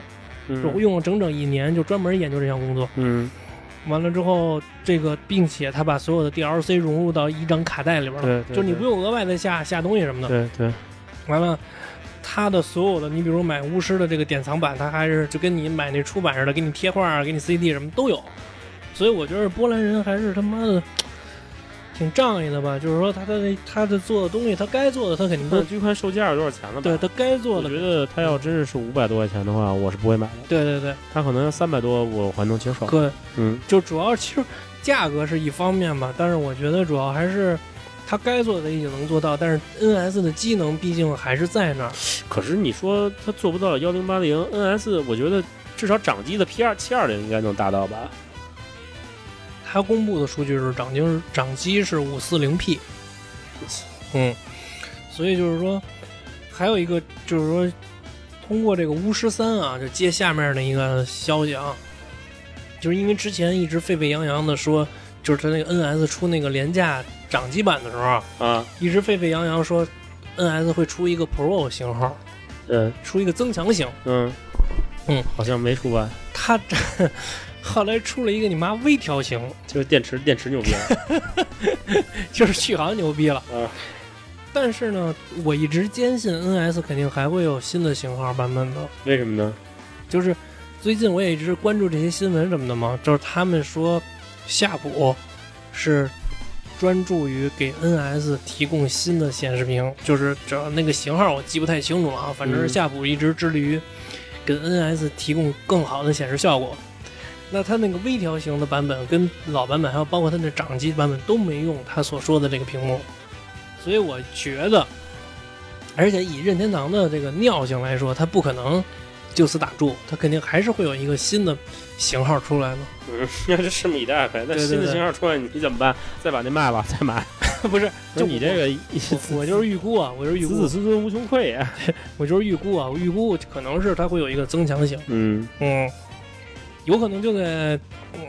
S1: 就用了整整一年，就专门研究这项工作。
S2: 嗯，
S1: 完了之后，这个并且他把所有的 DLC 融入到一张卡带里边
S2: 了，
S1: 就你不用额外再下下东西什么的。
S2: 对对。
S1: 完了，他的所有的，你比如买巫师的这个典藏版，他还是就跟你买那出版似的，给你贴画，给你 CD 什么都有。所以我觉得波兰人还是他妈的。挺仗义的吧，就是说他的他的做的东西，他该做的他肯定都。
S2: 就看售价是多少钱了吧。
S1: 对他该做的。
S2: 我觉得他要真是是五百多块钱的话，我是不会买的。
S1: 对对对，
S2: 他可能要三百多，我还能接受。
S1: 对，
S2: 嗯，
S1: 就主要其实价格是一方面吧，但是我觉得主要还是他该做的已经能做到，但是 NS 的机能毕竟还是在那儿。
S2: 可是你说他做不到幺零八零 NS，我觉得至少掌机的 P 二七二零应该能达到吧。
S1: 他公布的数据是掌机掌机是五四零 P，嗯，所以就是说，还有一个就是说，通过这个巫师三啊，就接下面的一个消息啊，就是因为之前一直沸沸扬扬的说，就是他那个 NS 出那个廉价掌机版的时候
S2: 啊，
S1: 一直沸沸扬扬说 NS 会出一个 Pro 型号，
S2: 嗯，
S1: 出一个增强型，
S2: 嗯。
S1: 嗯，
S2: 好像没出吧。
S1: 它后来出了一个你妈微调型，
S2: 就是电池电池牛逼了，
S1: 就是续航牛逼了
S2: 啊。
S1: 但是呢，我一直坚信 NS 肯定还会有新的型号版本的。
S2: 为什么呢？
S1: 就是最近我也一直关注这些新闻什么的嘛，就是他们说夏普是专注于给 NS 提供新的显示屏，就是这那个型号我记不太清楚了啊，反正是夏普一直致力于给 NS 提供更好的显示效果。那它那个微调型的版本跟老版本，还有包括它的掌机版本都没用他所说的这个屏幕。所以我觉得，而且以任天堂的这个尿性来说，它不可能就此打住，它肯定还是会有一个新的型号出来的。
S2: 嗯，那就拭目以待呗。那新的型号出来，你怎么办？再把那卖了，再买？
S1: 不是，就
S2: 你这个，
S1: 我就是预估啊，我就是预估，
S2: 子子孙孙无穷匮呀。
S1: 我就是预估啊，我预估可能是它会有一个增强型。
S2: 嗯
S1: 嗯，有可能就在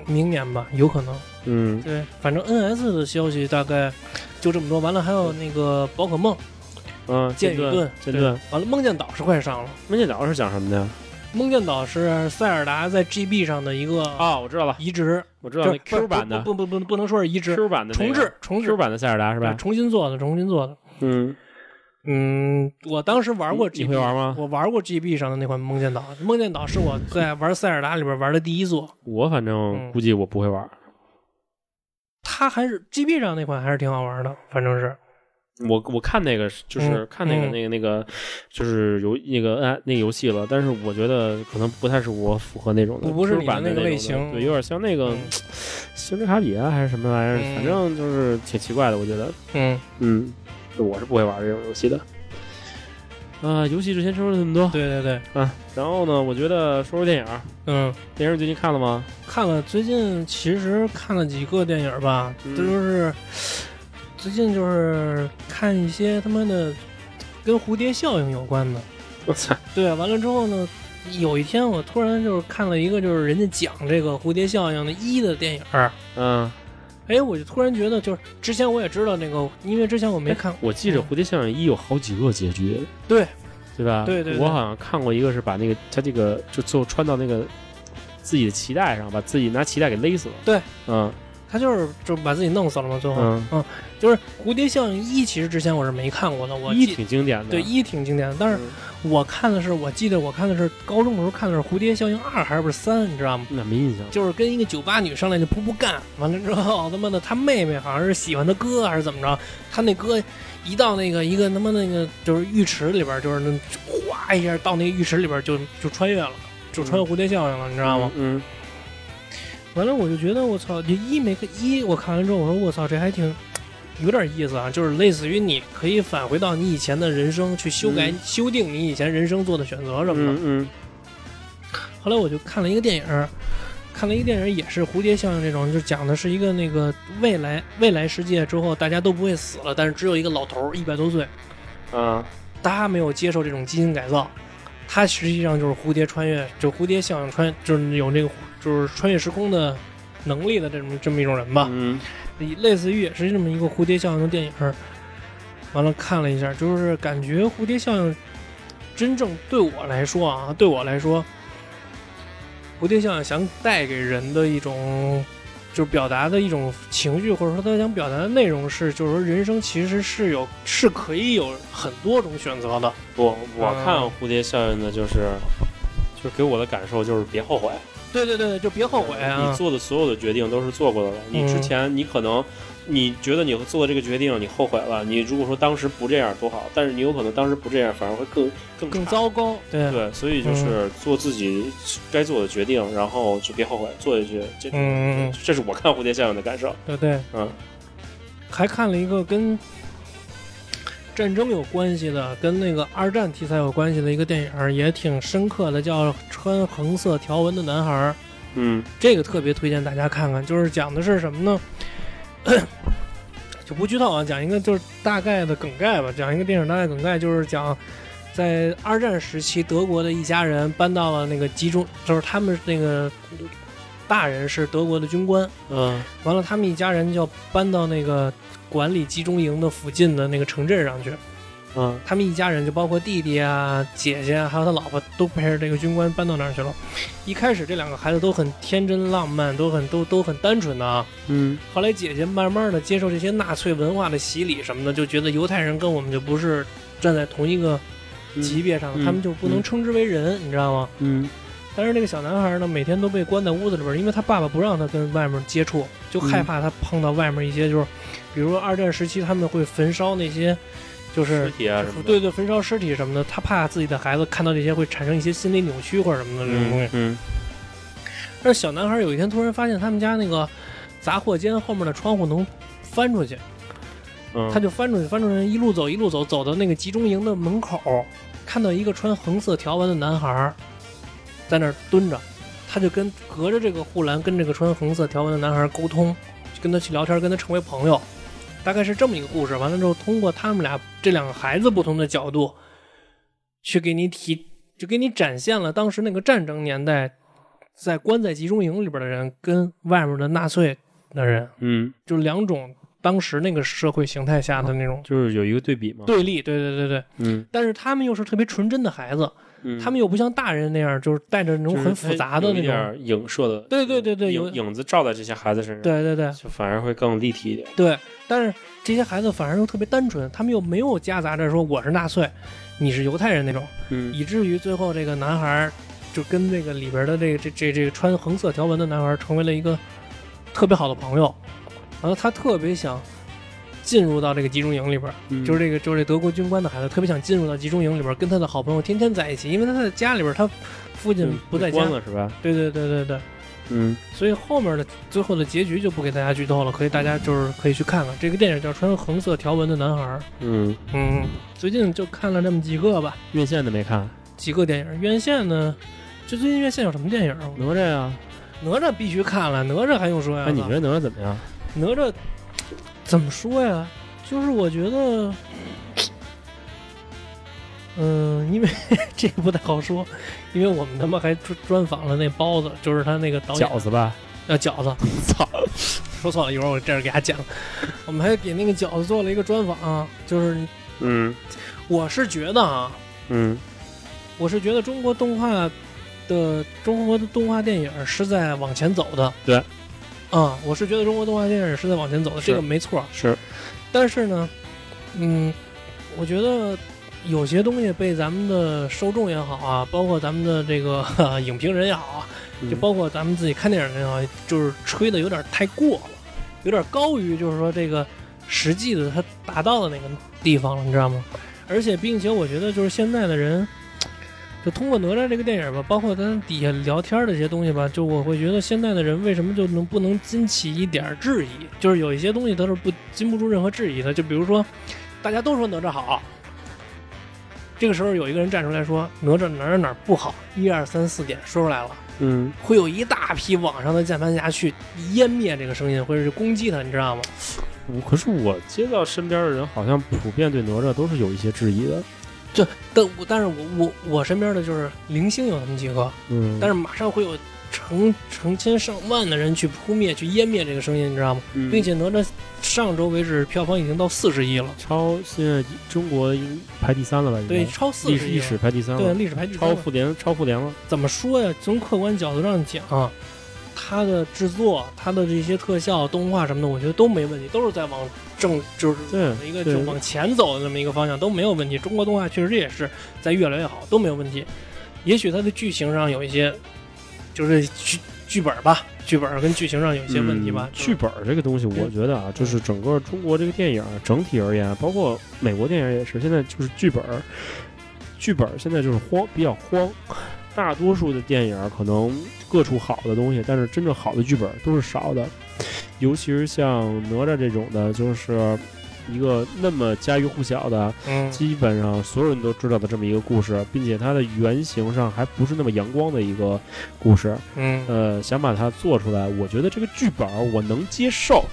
S1: 明年吧，有可能。
S2: 嗯，
S1: 对，反正 NS 的消息大概。就这么多，完了还有那个宝可梦，
S2: 嗯，
S1: 剑与盾，
S2: 剑盾，
S1: 完了梦见岛是快上了。
S2: 梦见岛是讲什么的呀？
S1: 梦见岛是塞尔达在 GB 上的一个
S2: 啊，我知道了，
S1: 移植，
S2: 我知道那 Q 版的，
S1: 不不不不能说是移植
S2: ，Q 版的
S1: 重置重置
S2: Q 版的塞尔达是吧？
S1: 重新做的，重新做的。
S2: 嗯
S1: 嗯，我当时玩过，
S2: 你会玩吗？
S1: 我玩过 GB 上的那款梦见岛，梦见岛是我在玩塞尔达里边玩的第一座。
S2: 我反正估计我不会玩。
S1: 它还是 GB 上那款还是挺好玩的，反正是。
S2: 我我看那个就是看那个那个那个就是游那个哎那个游戏了，但是我觉得可能不太是我符合那种的，
S1: 不是你
S2: 那
S1: 个类型，
S2: 对，有点像那个星之卡比啊还是什么玩意儿，反正就是挺奇怪的，我觉得，
S1: 嗯
S2: 嗯，我是不会玩这种游戏的。啊，游戏之前说了这么多，
S1: 对对对，
S2: 啊，然后呢，我觉得说说电影，
S1: 嗯，
S2: 电影最近看了吗？
S1: 看了，最近其实看了几个电影吧，这都是。最近就是看一些他妈的跟蝴蝶效应有关的，
S2: 我操！
S1: 对，完了之后呢，有一天我突然就是看了一个就是人家讲这个蝴蝶效应的一的电影，
S2: 嗯，
S1: 哎，我就突然觉得就是之前我也知道那个，因为之前我没看，
S2: 我记着蝴蝶效应一有好几个结局，
S1: 对，
S2: 对吧？
S1: 对对，
S2: 我好像看过一个是把那个他这个就最后穿到那个自己的脐带上，把自己拿脐带给勒死了，
S1: 对，
S2: 嗯。
S1: 他就是就把自己弄死了嘛，最后，嗯，就是蝴蝶效应一，其实之前我是没看过的，我
S2: 一挺经典的，
S1: 对，一挺经典的，但是我看的是，我记得我看的是高中的时候看的是蝴蝶效应二还是不是三，你知道吗？
S2: 那没印象，
S1: 就是跟一个酒吧女上来就噗噗干，完了之后他妈的他妹妹好像是喜欢他哥还是怎么着，他那哥一到那个一个他妈那个就是浴池里边，就是那哗一下到那个浴池里边就就穿越了，就穿越蝴蝶效应了，你知道吗？
S2: 嗯。
S1: 完了，我就觉得我操，这一没一，我看完之后，我说我操，这还挺有点意思啊，就是类似于你可以返回到你以前的人生去修改、修订你以前人生做的选择什么
S2: 的。嗯。
S1: 后来我就看了一个电影，看了一个电影，也是蝴蝶效应这种，就讲的是一个那个未来未来世界之后大家都不会死了，但是只有一个老头一百多岁，
S2: 啊，
S1: 他没有接受这种基因改造，他实际上就是蝴蝶穿越，就蝴蝶效应穿，就是有那个。就是穿越时空的能力的这么这么一种人吧，
S2: 嗯，
S1: 类似于也是这么一个蝴蝶效应的电影。完了看了一下，就是感觉蝴蝶效应真正对我来说啊，对我来说，蝴蝶效应想带给人的一种，就是表达的一种情绪，或者说他想表达的内容是，就是说人生其实是有是可以有很多种选择的。
S2: 我，我看蝴蝶效应的就是，就是给我的感受就是别后悔。
S1: 对对对，就别后悔啊！
S2: 你做的所有的决定都是做过的了。你之前你可能你觉得你做的这个决定你后悔了，你如果说当时不这样多好，但是你有可能当时不这样反而会更更
S1: 更糟糕。对
S2: 对，所以就是做自己该做的决定，然后就别后悔，做下去。这
S1: 嗯，
S2: 这是我看蝴蝶效应的感受。
S1: 对对，
S2: 嗯，
S1: 还看了一个跟。战争有关系的，跟那个二战题材有关系的一个电影，也挺深刻的，叫《穿红色条纹的男孩》。
S2: 嗯，
S1: 这个特别推荐大家看看，就是讲的是什么呢？就不剧透啊，讲一个就是大概的梗概吧。讲一个电影大概梗概，就是讲在二战时期，德国的一家人搬到了那个集中，就是他们那个大人是德国的军官。
S2: 嗯，
S1: 完了，他们一家人就搬到那个。管理集中营的附近的那个城镇上去，
S2: 嗯，
S1: 他们一家人就包括弟弟啊、姐姐啊，还有他老婆，都陪着这个军官搬到那儿去了。一开始这两个孩子都很天真浪漫，都很都都很单纯的啊。
S2: 嗯，
S1: 后来姐姐慢慢的接受这些纳粹文化的洗礼什么的，就觉得犹太人跟我们就不是站在同一个级别上，他们就不能称之为人，你知道吗？
S2: 嗯。
S1: 但是那个小男孩呢，每天都被关在屋子里边，因为他爸爸不让他跟外面接触，就害怕他碰到外面一些，就是比如说二战时期他们会焚烧那些。就是
S2: 尸体啊什么
S1: 对对，焚烧尸体什么的，他怕自己的孩子看到这些会产生一些心理扭曲或者什么的这种东西。
S2: 嗯。
S1: 但是小男孩有一天突然发现他们家那个杂货间后面的窗户能翻出去，他就翻出去，翻出去，一路走一路走，走到那个集中营的门口，看到一个穿红色条纹的男孩在那儿蹲着，他就跟隔着这个护栏跟这个穿红色条纹的男孩沟通，跟他去聊天，跟他成为朋友。大概是这么一个故事，完了之后，通过他们俩这两个孩子不同的角度，去给你提，就给你展现了当时那个战争年代，在关在集中营里边的人跟外面的纳粹的人，
S2: 嗯，
S1: 就两种当时那个社会形态下的那种，
S2: 就是有一个对比嘛，
S1: 对立，对对对对，
S2: 嗯，
S1: 但是他们又是特别纯真的孩子，他们又不像大人那样，就是带着那种很复杂的那种。
S2: 影射的，
S1: 对对对对，
S2: 影影子照在这些孩子身上，
S1: 对对对，
S2: 就反而会更立体一点，
S1: 对。但是这些孩子反而又特别单纯，他们又没有夹杂着说我是纳粹，你是犹太人那种，
S2: 嗯，
S1: 以至于最后这个男孩就跟这个里边的这个这这这个穿红色条纹的男孩成为了一个特别好的朋友，然后他特别想进入到这个集中营里边，就是这个就是这德国军官的孩子特别想进入到集中营里边，跟他的好朋友天天在一起，因为他在家里边他父亲不在家
S2: 了是吧？
S1: 对对对对对。
S2: 嗯，
S1: 所以后面的最后的结局就不给大家剧透了，可以大家就是可以去看看这个电影叫《穿红色条纹的男孩》。
S2: 嗯
S1: 嗯，最近就看了这么几个吧，
S2: 院线的没看。
S1: 几个电影，院线呢？就最近院线有什么电影？
S2: 哪吒呀，
S1: 哪吒必须看了，哪吒还用说呀？
S2: 那你觉得哪吒怎么样？
S1: 哪吒怎么说呀？就是我觉得。嗯，因为 这个不太好说，因为我们他妈还专专访了那包子，就是他那个导
S2: 演饺子吧？
S1: 呃，饺子，操，说错了，一会儿我这儿给他讲。我们还给那个饺子做了一个专访，就是，
S2: 嗯，
S1: 我是觉得啊，
S2: 嗯，
S1: 我是觉得中国动画的中国的动画电影是在往前走的，
S2: 对，
S1: 啊，我是觉得中国动画电影是在往前走的，这个没错，
S2: 是，
S1: 但是呢，嗯，我觉得。有些东西被咱们的受众也好啊，包括咱们的这个 影评人也好啊，就包括咱们自己看电影人也好，就是吹的有点太过了，有点高于就是说这个实际的它达到的那个地方了，你知道吗？而且并且我觉得就是现在的人，就通过哪吒这个电影吧，包括咱底下聊天的这些东西吧，就我会觉得现在的人为什么就能不能经起一点质疑？就是有一些东西都是不经不住任何质疑的，就比如说大家都说哪吒好。这个时候有一个人站出来说哪吒哪儿哪儿不好，一二三四点说出来了，
S2: 嗯，
S1: 会有一大批网上的键盘侠去湮灭这个声音，或者是攻击他，你知道吗？
S2: 可是我接到身边的人好像普遍对哪吒都是有一些质疑的，
S1: 这但我但是我我我身边的就是零星有那么几个，
S2: 嗯，
S1: 但是马上会有。成成千上万的人去扑灭、去湮灭这个声音，你知道吗？并且哪吒上周为止票房已经到四十亿了，
S2: 超现在中国排第三了吧？
S1: 对，超四十亿，
S2: 历史排第三了。
S1: 对，历史排第
S2: 三，超复联，超复联了。
S1: 怎么说呀？从客观角度上讲，它的制作、它的这些特效、动画什么的，我觉得都没问题，都是在往正，就是一个就往前走的这么一个方向都没有问题。中国动画确实也是在越来越好，都没有问题。也许它的剧情上有一些。就是剧剧本吧，剧本跟剧情上有一些问题吧。
S2: 剧本这个东西，我觉得啊，就是整个中国这个电影整体而言，包括美国电影也是，现在就是剧本，剧本现在就是慌，比较慌。大多数的电影可能各处好的东西，但是真正好的剧本都是少的，尤其是像哪吒这种的，就是。一个那么家喻户晓的，基本上所有人都知道的这么一个故事，并且它的原型上还不是那么阳光的一个故事，
S1: 嗯，
S2: 呃，想把它做出来，我觉得这个剧本我能接受，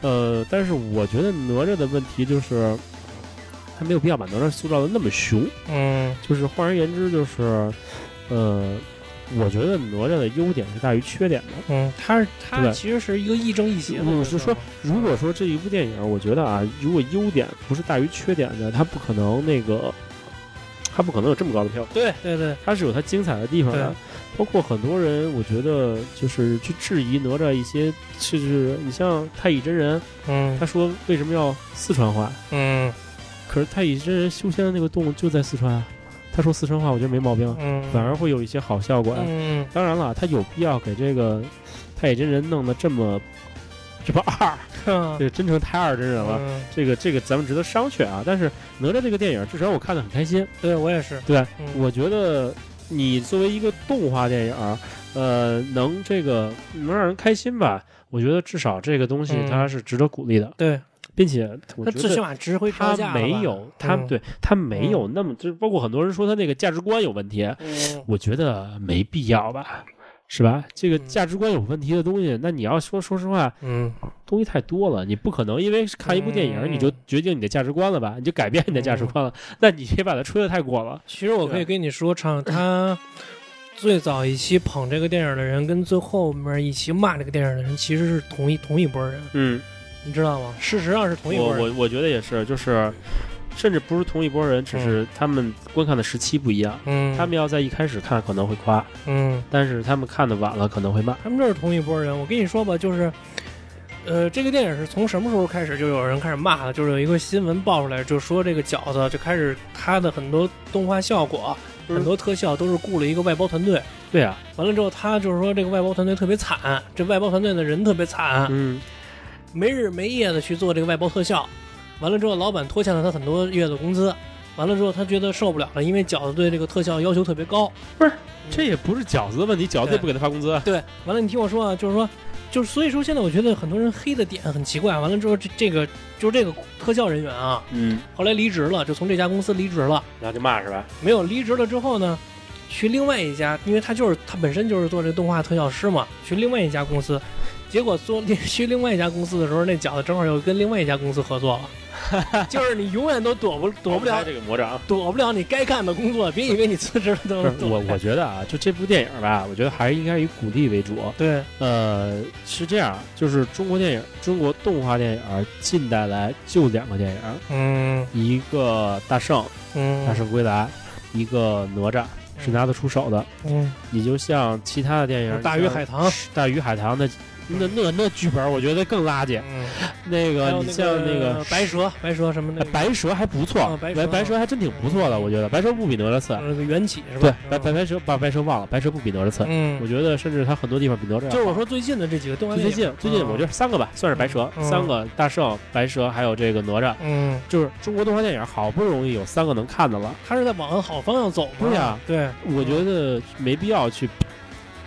S2: 呃，但是我觉得哪吒的问题就是，他没有必要把哪吒塑造的那么熊，
S1: 嗯，
S2: 就是换而言之就是，呃，我觉得哪吒的优点是大于缺点的。
S1: 嗯，他是它其实是一个亦正亦邪的。
S2: 嗯，是说，如果说这一部电影，我觉得啊，如果优点不是大于缺点的，他不可能那个，他不可能有这么高的票房。
S1: 对对对，
S2: 他是有他精彩的地方的。包括很多人，我觉得就是去质疑哪吒一些，就是你像太乙真人，
S1: 嗯，
S2: 他说为什么要四川话？
S1: 嗯，
S2: 可是太乙真人修仙的那个洞就在四川。他说四川话，我觉得没毛病，反而会有一些好效果。
S1: 嗯，
S2: 当然了，他有必要给这个太乙真人弄得这么这么二，这个真成太二真人了。这个这个咱们值得商榷啊。但是哪吒这个电影，至少我看的很开心。
S1: 对我也是。
S2: 对，我觉得你作为一个动画电影，呃，能这个能让人开心吧？我觉得至少这个东西它是值得鼓励的。
S1: 对。
S2: 并且，他
S1: 最起码值回
S2: 他没有，他对他没有那么，就是包括很多人说他那个价值观有问题，我觉得没必要吧，是吧？这个价值观有问题的东西，那你要说说实话，
S1: 嗯，
S2: 东西太多了，你不可能因为看一部电影你就决定你的价值观了吧？你就改变你的价值观了？那你别把它吹得太过了。
S1: 其实我可以跟你说，唱他 最早一期捧这个电影的人，跟最后面一期骂这个电影的人，其实是同一同一波人。
S2: 嗯。
S1: 你知道吗？事实上是同一波
S2: 人。我我我觉得也是，就是甚至不是同一波人，只是他们观看的时期不一样。
S1: 嗯，
S2: 他们要在一开始看可能会夸，
S1: 嗯，
S2: 但是他们看的晚了可能会骂。
S1: 他们这是同一波人。我跟你说吧，就是，呃，这个电影是从什么时候开始就有人开始骂了？就是有一个新闻爆出来，就说这个饺子就开始他的很多动画效果、很多特效都是雇了一个外包团队。
S2: 对啊，
S1: 完了之后他就是说这个外包团队特别惨，这外包团队的人特别惨。
S2: 嗯。
S1: 没日没夜的去做这个外包特效，完了之后，老板拖欠了他很多月的工资，完了之后，他觉得受不了了，因为饺子对这个特效要求特别高。
S2: 不是，这也不是饺子的问题，饺子也不给他发工资。
S1: 对，完了，你听我说啊，就是说，就是所以说，现在我觉得很多人黑的点很奇怪。完了之后，这这个就是这个特效人员啊，
S2: 嗯，
S1: 后来离职了，就从这家公司离职了，
S2: 然后就骂是吧？
S1: 没有离职了之后呢，去另外一家，因为他就是他本身就是做这个动画特效师嘛，去另外一家公司。结果做去另外一家公司的时候，那饺子正好又跟另外一家公司合作了，就是你永远都躲不躲不了
S2: 这个魔掌，
S1: 躲不了你该干的工作。别以为你辞职了都
S2: 我我觉得啊，就这部电影吧，我觉得还是应该以鼓励为主。
S1: 对，
S2: 呃，是这样，就是中国电影，中国动画电影近代来就两个电影，
S1: 嗯，
S2: 一个大圣，
S1: 嗯，
S2: 大圣归来，一个哪吒是拿得出手的。
S1: 嗯，
S2: 你就像其他的电影，
S1: 大鱼海棠，
S2: 大鱼海棠的。那那那剧本我觉得更垃圾。那个你像那个
S1: 白蛇，白蛇什么的，
S2: 白蛇还不错，白白蛇还真挺不错的，我觉得白蛇不比哪吒次。
S1: 那个缘起是吧？对，
S2: 白白白蛇把白蛇忘了，白蛇不比哪吒次。
S1: 嗯，
S2: 我觉得甚至它很多地方比哪吒。
S1: 就是我说最近的这几个动画
S2: 最近最近我觉得三个吧，算是白蛇，三个大圣、白蛇还有这个哪吒。
S1: 嗯，
S2: 就是中国动画电影好不容易有三个能看的了。
S1: 他是在往好方向走。
S2: 对呀，
S1: 对，
S2: 我觉得没必要去。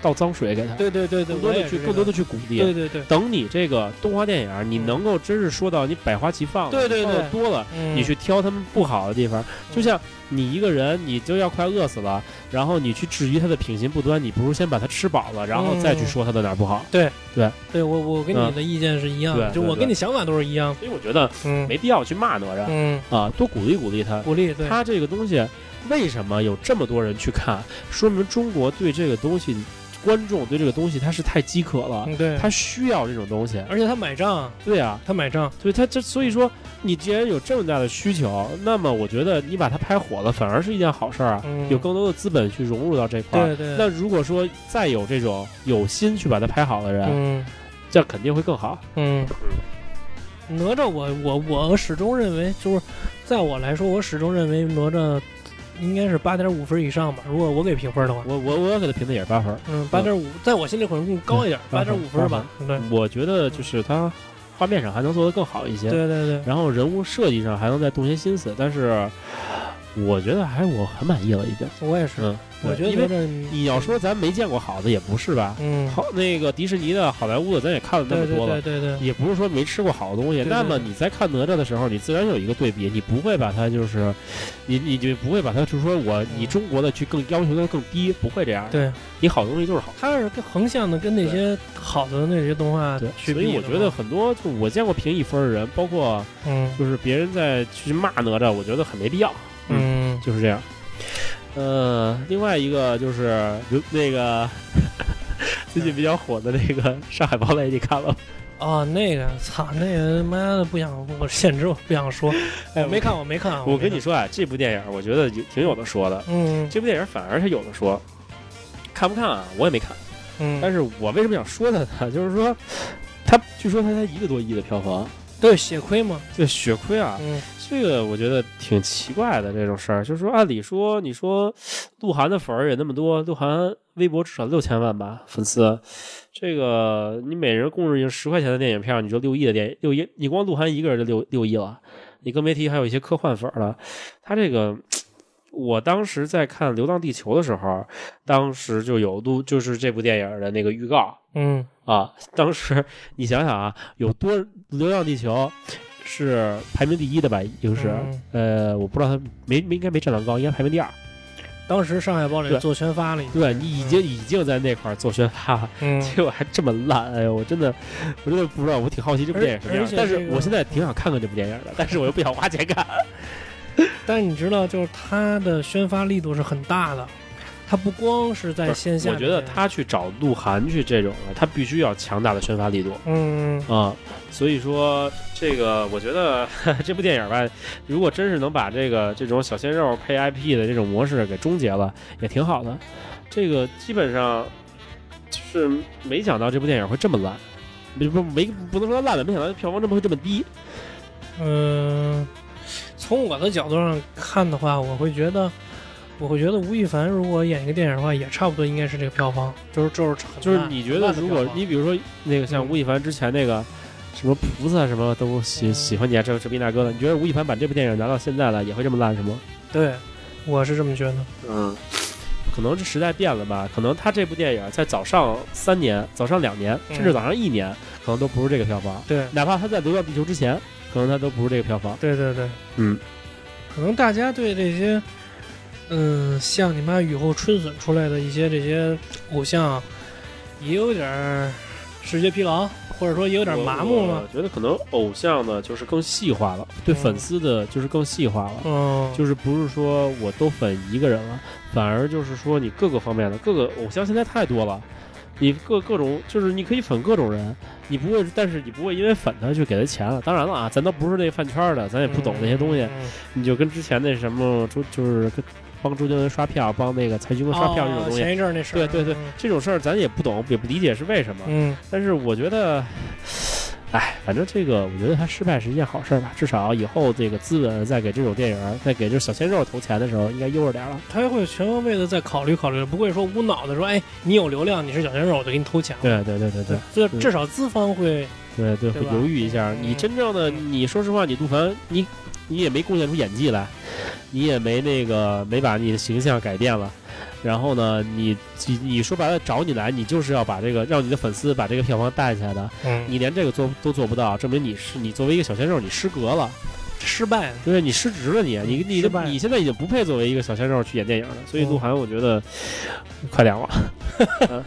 S2: 倒脏水给他，
S1: 对对对对，
S2: 更多的去更多的去鼓励，
S1: 对对对。
S2: 等你这个动画电影，你能够真是说到你百花齐放，
S1: 对对对，
S2: 多了，你去挑他们不好的地方。就像你一个人，你就要快饿死了，然后你去质疑他的品行不端，你不如先把他吃饱了，然后再去说他的哪不好。
S1: 对
S2: 对
S1: 对，我我跟你的意见是一样的，就我跟你想法都是一样。
S2: 所以我觉得没必要去骂哪吒，
S1: 嗯
S2: 啊，多鼓励鼓励他，
S1: 鼓励
S2: 他这个东西为什么有这么多人去看，说明中国对这个东西。观众对这个东西他是太饥渴了，
S1: 对，
S2: 他需要这种东西，
S1: 而且他买账，
S2: 对啊，
S1: 他买账，
S2: 所以他这所以说，你既然有这么大的需求，那么我觉得你把它拍火了，反而是一件好事儿啊，有更多的资本去融入到这块
S1: 儿，对对。
S2: 那如果说再有这种有心去把它拍好的人，
S1: 嗯，
S2: 这肯定会更好，
S1: 嗯。哪吒，我我我始终认为，就是在我来说，我始终认为哪吒。应该是八点五分以上吧。如果我给评分的话，
S2: 我我我给他评的也是八分。
S1: 嗯，八点五，在我心里可能更高一点，八点五分吧。对，
S2: 我觉得就是他画面上还能做得更好一些。
S1: 对对对。
S2: 然后人物设计上还能再动些心思，但是我觉得还我很满意了，已经。
S1: 我也是。
S2: 嗯。
S1: 我觉得，
S2: 因为你要说咱没见过好的，也不是吧？
S1: 嗯，
S2: 好，那个迪士尼的好莱坞的，咱也看了那么多
S1: 了，对对对，
S2: 也不是说没吃过好的东西。那么你在看哪吒的时候，你自然有一个对比，你不会把它就是，你你就不会把它就是说我你中国的去更要求的更低，不会这样。
S1: 对，
S2: 你好东西就是好。
S1: 它是横向的跟那些好的那些动画
S2: 去比。所以我觉得很多就我见过评一分的人，包括嗯，就是别人在去骂哪吒，我觉得很没必要。
S1: 嗯，
S2: 就是这样。呃，另外一个就是那个 最近比较火的那个《上海堡垒》，你看了吗？
S1: 哦，那个，操，那个妈的不想，我限制我不想说。哎，没看，我没看。
S2: 我跟你说啊，这部电影我觉得挺有的说的。
S1: 嗯，
S2: 这部电影反而是有的说。看不看啊？我也没看。
S1: 嗯，
S2: 但是我为什么想说它呢？就是说，它据说它才一个多亿的票房。
S1: 对，血亏吗？
S2: 对，血亏啊。
S1: 嗯。
S2: 这个我觉得挺奇怪的，这种事儿，就是说，按理说，你说鹿晗的粉儿也那么多，鹿晗微博至少六千万吧粉丝，这个你每人共日十块钱的电影票，你就六亿的电影六亿，你光鹿晗一个人就六六亿了，你更别提还有一些科幻粉了。他这个，我当时在看《流浪地球》的时候，当时就有录，就是这部电影的那个预告，
S1: 嗯
S2: 啊，当时你想想啊，有多《流浪地球》。是排名第一的吧？影视，呃，我不知道他没没应该没质量高，应该排名第二。
S1: 当时上海堡垒做宣发了，
S2: 对你已经已经在那块做宣发了，结果还这么烂，哎呦，我真的我真的不知道，我挺好奇这部电影什么样。但是我现在挺想看看这部电影的，但是我又不想花钱看。
S1: 但是你知道，就是他的宣发力度是很大的。他不光是在线下，
S2: 我觉得他去找鹿晗去这种的，他必须要强大的宣发力度。
S1: 嗯
S2: 啊，所以说这个，我觉得 这部电影吧，如果真是能把这个这种小鲜肉配 IP 的这种模式给终结了，也挺好的。这个基本上就是没想到这部电影会这么烂，不不没不能说烂了，没想到票房这么会这么低。
S1: 嗯，从我的角度上看的话，我会觉得。我会觉得吴亦凡如果演一个电影的话，也差不多应该是这个票房，就是就是
S2: 就是你觉得，如果你比如说那个像吴亦凡之前那个什么菩萨什么都喜喜欢你啊，这这逼大哥的，你觉得吴亦凡把这部电影拿到现在了，也会这么烂是吗？
S1: 对，我是这么觉得。
S2: 嗯，可能这时代变了吧？可能他这部电影在早上三年、早上两年，甚至早上一年，可能都不是这个票房。
S1: 对，
S2: 哪怕他在《流浪地球》之前，可能他都不是这个票房。
S1: 对对对，
S2: 嗯，
S1: 可能大家对这些。嗯，像你妈雨后春笋出来的一些这些偶像，也有点视觉疲劳，或者说也有点麻木了。
S2: 我觉得可能偶像呢，就是更细化了，对粉丝的就是更细化了。
S1: 嗯，
S2: 就是不是说我都粉一个人了，反而就是说你各个方面的各个偶像现在太多了，你各各种就是你可以粉各种人，你不会，但是你不会因为粉他去给他钱了。当然了啊，咱都不是那饭圈的，咱也不懂那些东西，你就跟之前那什么周就是跟。帮周杰伦刷票，帮那个蔡徐坤刷票这种东西，
S1: 前一阵那事
S2: 对对对，这种事儿咱也不懂，也不理解是为什么。
S1: 嗯，
S2: 但是我觉得，哎，反正这个，我觉得他失败是一件好事吧。至少以后这个资本在给这种电影，在给这小鲜肉投钱的时候，应该悠着点了。
S1: 他会全方位的再考虑考虑，不会说无脑的说，哎，你有流量，你是小鲜肉，我就给你投钱。
S2: 对对对对对，
S1: 这至少资方会，
S2: 对对会犹豫一下。你真正的，你说实话，你杜凡，你你也没贡献出演技来。你也没那个没把你的形象改变了，然后呢，你你你说白了找你来，你就是要把这个让你的粉丝把这个票房带起来的，
S1: 嗯，
S2: 你连这个做都做不到，证明你是你作为一个小鲜肉，你失格了，
S1: 失败，
S2: 对，你失职了，你你你的你现在已经不配作为一个小鲜肉去演电影了，所以鹿晗我觉得快凉了，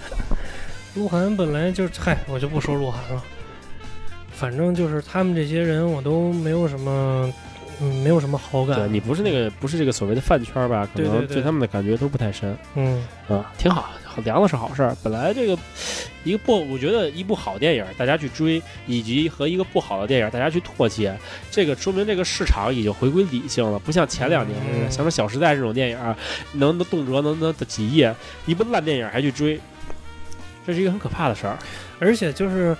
S1: 鹿晗本来就嗨，我就不说鹿晗了，反正就是他们这些人我都没有什么。嗯，没有什么好感。
S2: 对你不是那个，不是这个所谓的饭圈吧？可能对他们的感觉都不太深。
S1: 嗯
S2: 啊，挺好，凉了是好事儿。本来这个一个不，我觉得一部好电影大家去追，以及和一个不好的电影大家去唾弃，这个说明这个市场已经回归理性了，不像前两年像《小时代》这种电影，能能动辄能能几亿，一部烂电影还去追，这是一个很可怕的事儿。
S1: 而且就是，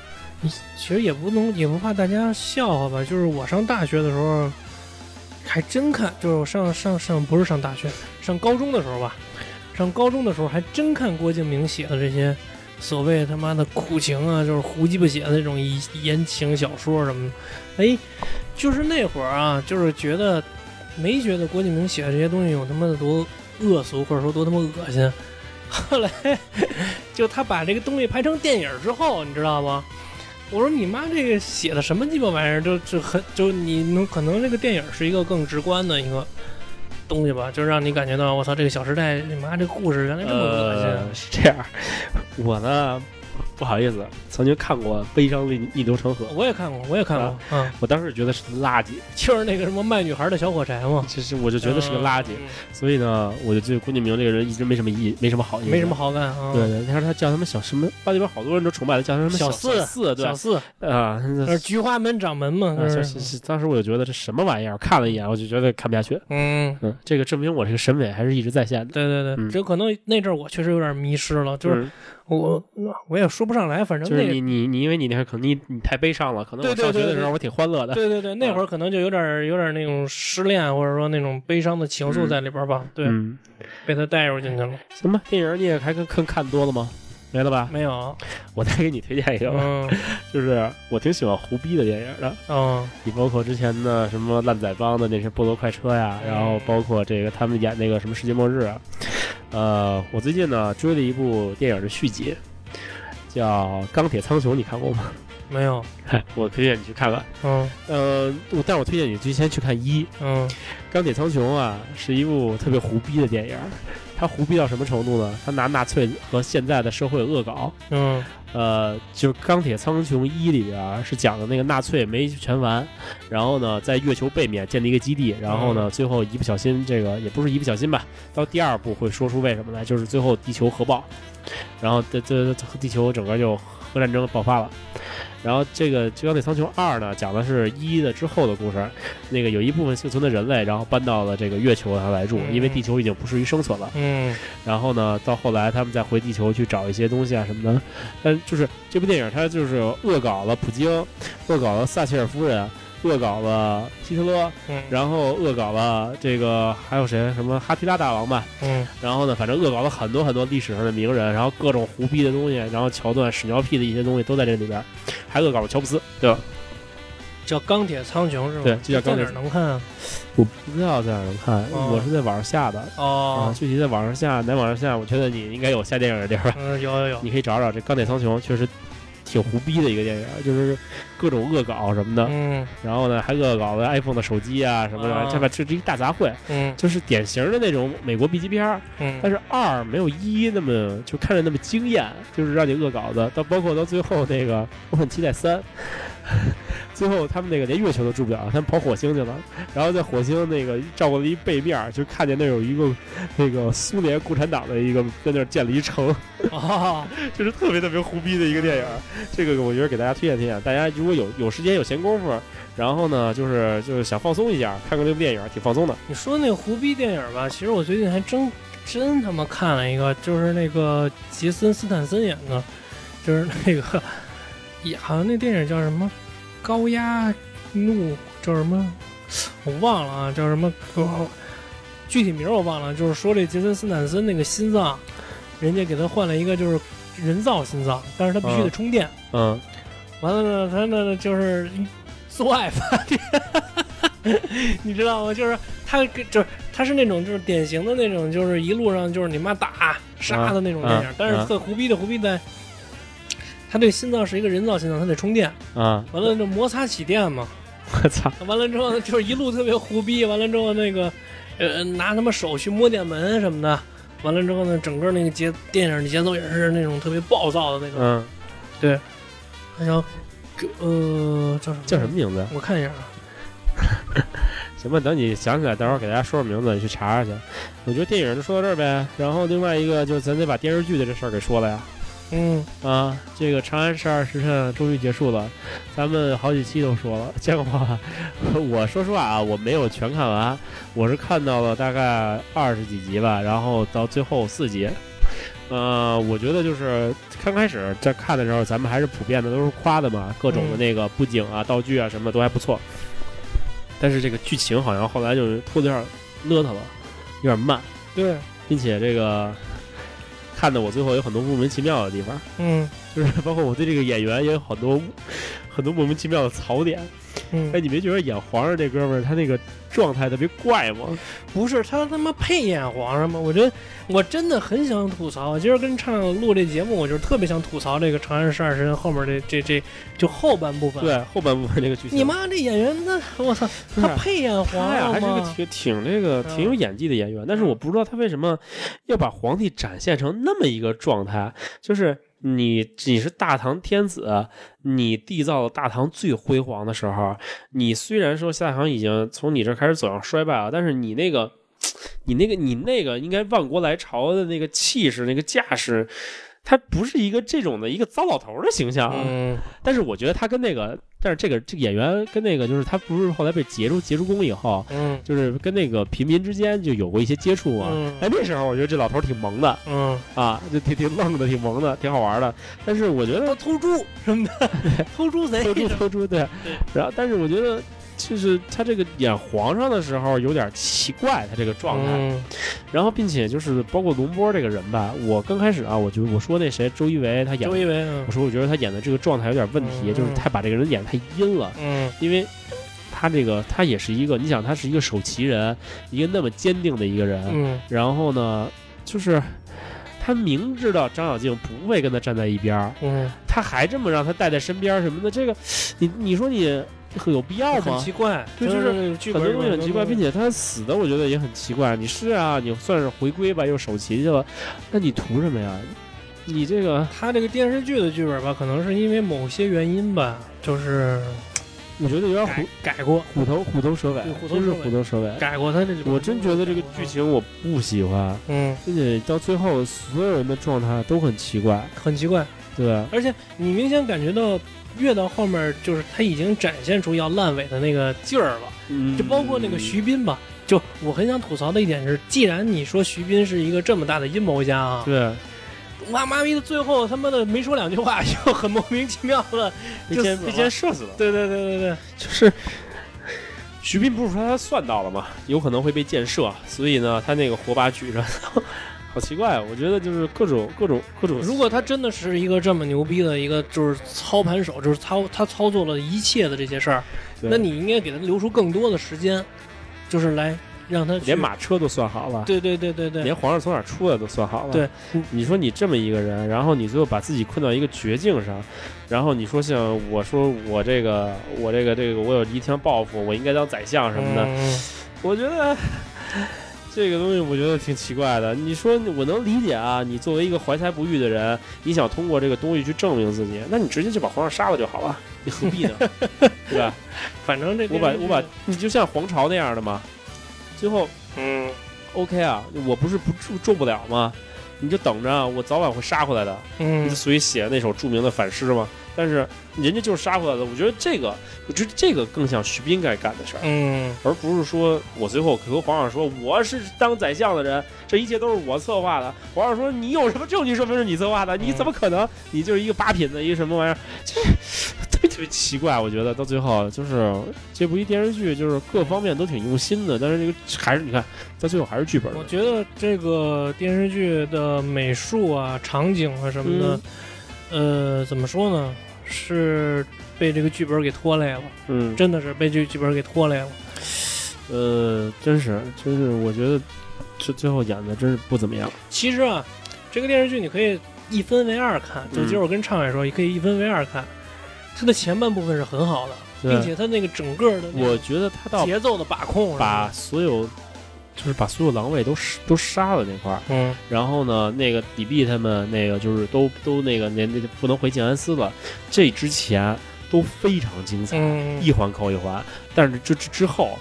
S1: 其实也不能也不怕大家笑话吧。就是我上大学的时候。还真看，就是我上上上不是上大学，上高中的时候吧，上高中的时候还真看郭敬明写的这些所谓他妈的苦情啊，就是胡鸡巴写的那种言情小说什么的。哎，就是那会儿啊，就是觉得没觉得郭敬明写的这些东西有他妈的多恶俗，或者说多他妈恶心。后来 就他把这个东西拍成电影之后，你知道吗？我说你妈这个写的什么鸡巴玩意儿？就就很就你能可能这个电影是一个更直观的一个东西吧，就让你感觉到我操，这个《小时代》你妈这故事原来这么恶心。
S2: 是这样，我呢不好意思，曾经看过《悲伤逆逆流成河》，
S1: 我也看过，我也看过。嗯，
S2: 我当时觉得是垃圾，
S1: 就是那个什么卖女孩的小火柴嘛。
S2: 其实我就觉得是个垃圾，所以呢，我就对郭敬明这个人一直没什么意，没什么好意，
S1: 没什么好感。
S2: 啊对对，他说他叫他们小什么，班里边好多人都崇拜他，叫他什么
S1: 小
S2: 四四，对
S1: 小四
S2: 啊，
S1: 菊花门掌门嘛。
S2: 当时我就觉得这什么玩意儿，看了一眼我就觉得看不下去。嗯嗯，这个证明我这个审美还是一直在线的。
S1: 对对对，这可能那阵我确实有点迷失了，就是我我也说不上来，反正
S2: 就是你你你，因为你那会儿可能你你太悲伤了，可能我上学的时候我挺欢乐的。
S1: 对对对，那会儿可能就有点有点那种失恋或者说那种悲伤的情愫在里边吧。对，被他带入进去了。
S2: 行吧，电影你也还看看多了吗？没了吧？
S1: 没有，
S2: 我再给你推荐一个吧，就是我挺喜欢胡逼的电影的。嗯，你包括之前的什么烂仔帮的那些菠萝快车呀，然后包括这个他们演那个什么世界末日啊。呃，我最近呢追了一部电影的续集，叫《钢铁苍穹》，你看过吗？
S1: 没有，
S2: 我推荐你去看看。嗯，呃，但我推荐你最先去看一。嗯，《钢铁苍穹》啊，是一部特别胡逼的电影。他胡逼到什么程度呢？他拿纳粹和现在的社会恶搞。嗯，呃，就是《钢铁苍穹一》里边是讲的那个纳粹没全完，然后呢，在月球背面建立一个基地，然后呢，最后一不小心，这个也不是一不小心吧，到第二部会说出为什么来，就是最后地球核爆，然后这这地球整个就核战争爆发了。然后这个《钢铁苍穹二》呢，讲的是一的之后的故事。那个有一部分幸存的人类，然后搬到了这个月球上来住，因为地球已经不适于生存了。嗯。然后呢，到后来他们再回地球去找一些东西啊什么的。但就是这部电影，它就是恶搞了普京，恶搞了撒切尔夫人。恶搞了希特勒，嗯然后恶搞了这个还有谁？什么哈提拉大王吧？嗯，然后呢，反正恶搞了很多很多历史上的名人，然后各种胡逼的东西，然后桥段屎尿屁的一些东西都在这里边，还恶搞了乔布斯，对吧？
S1: 叫钢铁苍穹是吗？
S2: 对，就叫钢铁。
S1: 在哪能看啊？
S2: 我不知道在哪能看，我是在网上下的。哦，具体在网上下，哪网上下？我觉得你应该有下电影的地儿。
S1: 嗯，有有有，
S2: 你可以找找这钢铁苍穹，确实。挺胡逼的一个电影，就是各种恶搞什么的，嗯，然后呢还恶搞了 iPhone 的手机啊什么的，这吧这是一大杂烩，嗯，就是典型的那种美国 B 级片儿，嗯，但是二没有一那么就看着那么惊艳，就是让你恶搞的，到包括到最后那个我很期待三。最后他们那个连月球都住不了，他们跑火星去了。然后在火星那个照过了一背面，就看见那有一个那个苏联共产党的一个在那儿建了一城，啊，就是特别特别胡逼的一个电影。这个我觉得给大家推荐推荐，大家如果有有时间有闲工夫，然后呢就是就是想放松一下，看看这部电影挺放松的。
S1: 你说那个胡逼电影吧，其实我最近还真真他妈看了一个，就是那个杰森斯坦森演的，就是那个。也好像那电影叫什么《高压怒》，叫什么我忘了啊，叫什么具体名我忘了。就是说这杰森斯坦森那个心脏，人家给他换了一个就是人造心脏，但是他必须得充电。嗯。完了呢，他那就是做爱发电，你知道吗？就是他就是他是那种就是典型的那种就是一路上就是你妈打杀的那种电影，但是特胡逼的胡逼在。他这心脏是一个人造心脏，他得充电啊。完了，就摩擦起电嘛。
S2: 我操！
S1: 完了之后，就是一路特别胡逼。完了之后，那个呃，拿他妈手去摸电门什么的。完了之后呢，整个那个节电影的节奏也是那种特别暴躁的那种。嗯，对。还有，呃，叫什么？
S2: 叫什么名字？
S1: 我看一下啊。
S2: 行吧，等你想起来，待会儿给大家说说名字，你去查查去。我觉得电影就说到这儿呗。然后另外一个，就是咱得把电视剧的这事儿给说了呀。嗯。啊，这个《长安十二时辰》终于结束了，咱们好几期都说了，结果我说实话啊，我没有全看完，我是看到了大概二十几集吧，然后到最后四集，呃，我觉得就是刚开始在看的时候，咱们还是普遍的都是夸的嘛，各种的那个布景啊、道具啊什么都还不错，但是这个剧情好像后来就是拖的有点邋遢了，有点慢，
S1: 对，
S2: 并且这个。看的我最后有很多莫名其妙的地方，嗯，就是包括我对这个演员也有很多很多莫名其妙的槽点。哎，你没觉得演皇上这哥们儿他那个状态特别怪吗？
S1: 不是，他他妈配演皇上吗？我觉得我真的很想吐槽。今儿跟畅录这节目，我就特别想吐槽这个《长安十二时辰》后面这这这就后半部分。
S2: 对，后半部分这个剧情。
S1: 你妈这演员，那我操，他配演皇上
S2: 吗？还是个挺挺这个挺有演技的演员，但是我不知道他为什么要把皇帝展现成那么一个状态，就是。你你是大唐天子，你缔造了大唐最辉煌的时候，你虽然说大唐已经从你这开始走向衰败了，但是你那个，你那个你那个应该万国来朝的那个气势、那个架势。他不是一个这种的一个糟老头的形象，
S1: 嗯，
S2: 但是我觉得他跟那个，但是这个这个演员跟那个就是他不是后来被劫出劫出宫以后，
S1: 嗯，
S2: 就是跟那个平民之间就有过一些接触嘛，哎，那时候我觉得这老头挺萌的，
S1: 嗯。
S2: 啊，就挺挺愣的，挺萌的，挺好玩的。但是我觉得
S1: 偷猪什么的，偷猪贼，
S2: 偷猪偷猪，对，然后但是我觉得。就是他这个演皇上的时候有点奇怪，他这个状态，然后并且就是包括龙波这个人吧，我刚开始啊，我就我说那谁周一围他演，
S1: 周一围，
S2: 我说我觉得他演的这个状态有点问题，就是他把这个人演太阴了，
S1: 嗯，
S2: 因为他这个他也是一个，你想他是一个守旗人，一个那么坚定的一个人，
S1: 嗯，
S2: 然后呢，就是他明知道张小静不会跟他站在一边，
S1: 嗯，
S2: 他还这么让他带在身边什么的，这个你你说你。有必要吗？
S1: 很奇怪，
S2: 对，就是很多东西很奇怪，并且他死的我觉得也很奇怪。你是啊，你算是回归吧，又守旗去了，那你图什么呀？你这个
S1: 他这个电视剧的剧本吧，可能是因为某些原因吧，就是
S2: 我觉得有点虎
S1: 改过，
S2: 虎头虎头蛇尾，真是虎头蛇尾，
S1: 改过他这。
S2: 我真觉得这个剧情我不喜欢，
S1: 嗯，
S2: 并且到最后所有人的状态都很奇怪，
S1: 很奇怪，
S2: 对，
S1: 而且你明显感觉到。越到后面，就是他已经展现出要烂尾的那个劲儿了，就包括那个徐斌吧。就我很想吐槽的一点是，既然你说徐斌是一个这么大的阴谋家啊，
S2: 对，
S1: 哇妈咪的最后他妈的没说两句话，就很莫名其妙的就
S2: 被先射死了。
S1: 对对对对对，
S2: 就是徐斌不是说他算到了吗？有可能会被箭射，所以呢，他那个火把举着。好奇怪，我觉得就是各种各种各种。
S1: 如果他真的是一个这么牛逼的一个，就是操盘手，就是操他操作了一切的这些事儿，那你应该给他留出更多的时间，就是来让他
S2: 连马车都算好了。
S1: 对对对对对，
S2: 连皇上从哪儿出来都算好了。
S1: 对，
S2: 你说你这么一个人，然后你最后把自己困到一个绝境上，然后你说像我说我这个我这个这个我有一腔抱负，我应该当宰相什么的，我觉得。这个东西我觉得挺奇怪的。你说我能理解啊，你作为一个怀才不遇的人，你想通过这个东西去证明自己，那你直接就把皇上杀了就好了，你何必呢？对吧？
S1: 反正这
S2: 我把我把你就像皇朝那样的嘛，最后
S1: 嗯
S2: ，OK 啊，我不是不做做不了吗？你就等着，我早晚会杀回来的。
S1: 嗯，
S2: 所以写那首著名的反诗嘛。但是人家就是杀回来的，我觉得这个，我觉得这个更像徐斌该干的事儿，
S1: 嗯，
S2: 而不是说我最后和皇上说我是当宰相的人，这一切都是我策划的。皇上说你有什么证据说明是你策划的？你怎么可能？你就是一个八品的一个什么玩意儿？就是特别特别奇怪。我觉得到最后就是这部一电视剧，就是各方面都挺用心的，但是这个还是你看到最后还是剧本。
S1: 我觉得这个电视剧的美术啊、场景啊什么的。呃，怎么说呢？是被这个剧本给拖累了。
S2: 嗯，
S1: 真的是被这个剧本给拖累了。
S2: 呃，真是，真是，我觉得这最后演的真是不怎么样。
S1: 其实啊，这个电视剧你可以一分为二看。就今儿我跟畅海说，也可以一分为二看。它的前半部分是很好的，并且它那个整个的，
S2: 我觉得它到
S1: 节奏的把控，
S2: 把所有。就是把所有狼卫都都杀了那块儿，
S1: 嗯，
S2: 然后呢，那个李泌他们那个就是都都那个那那不能回静安寺了。这之前都非常精彩，一环扣一环，但是这之后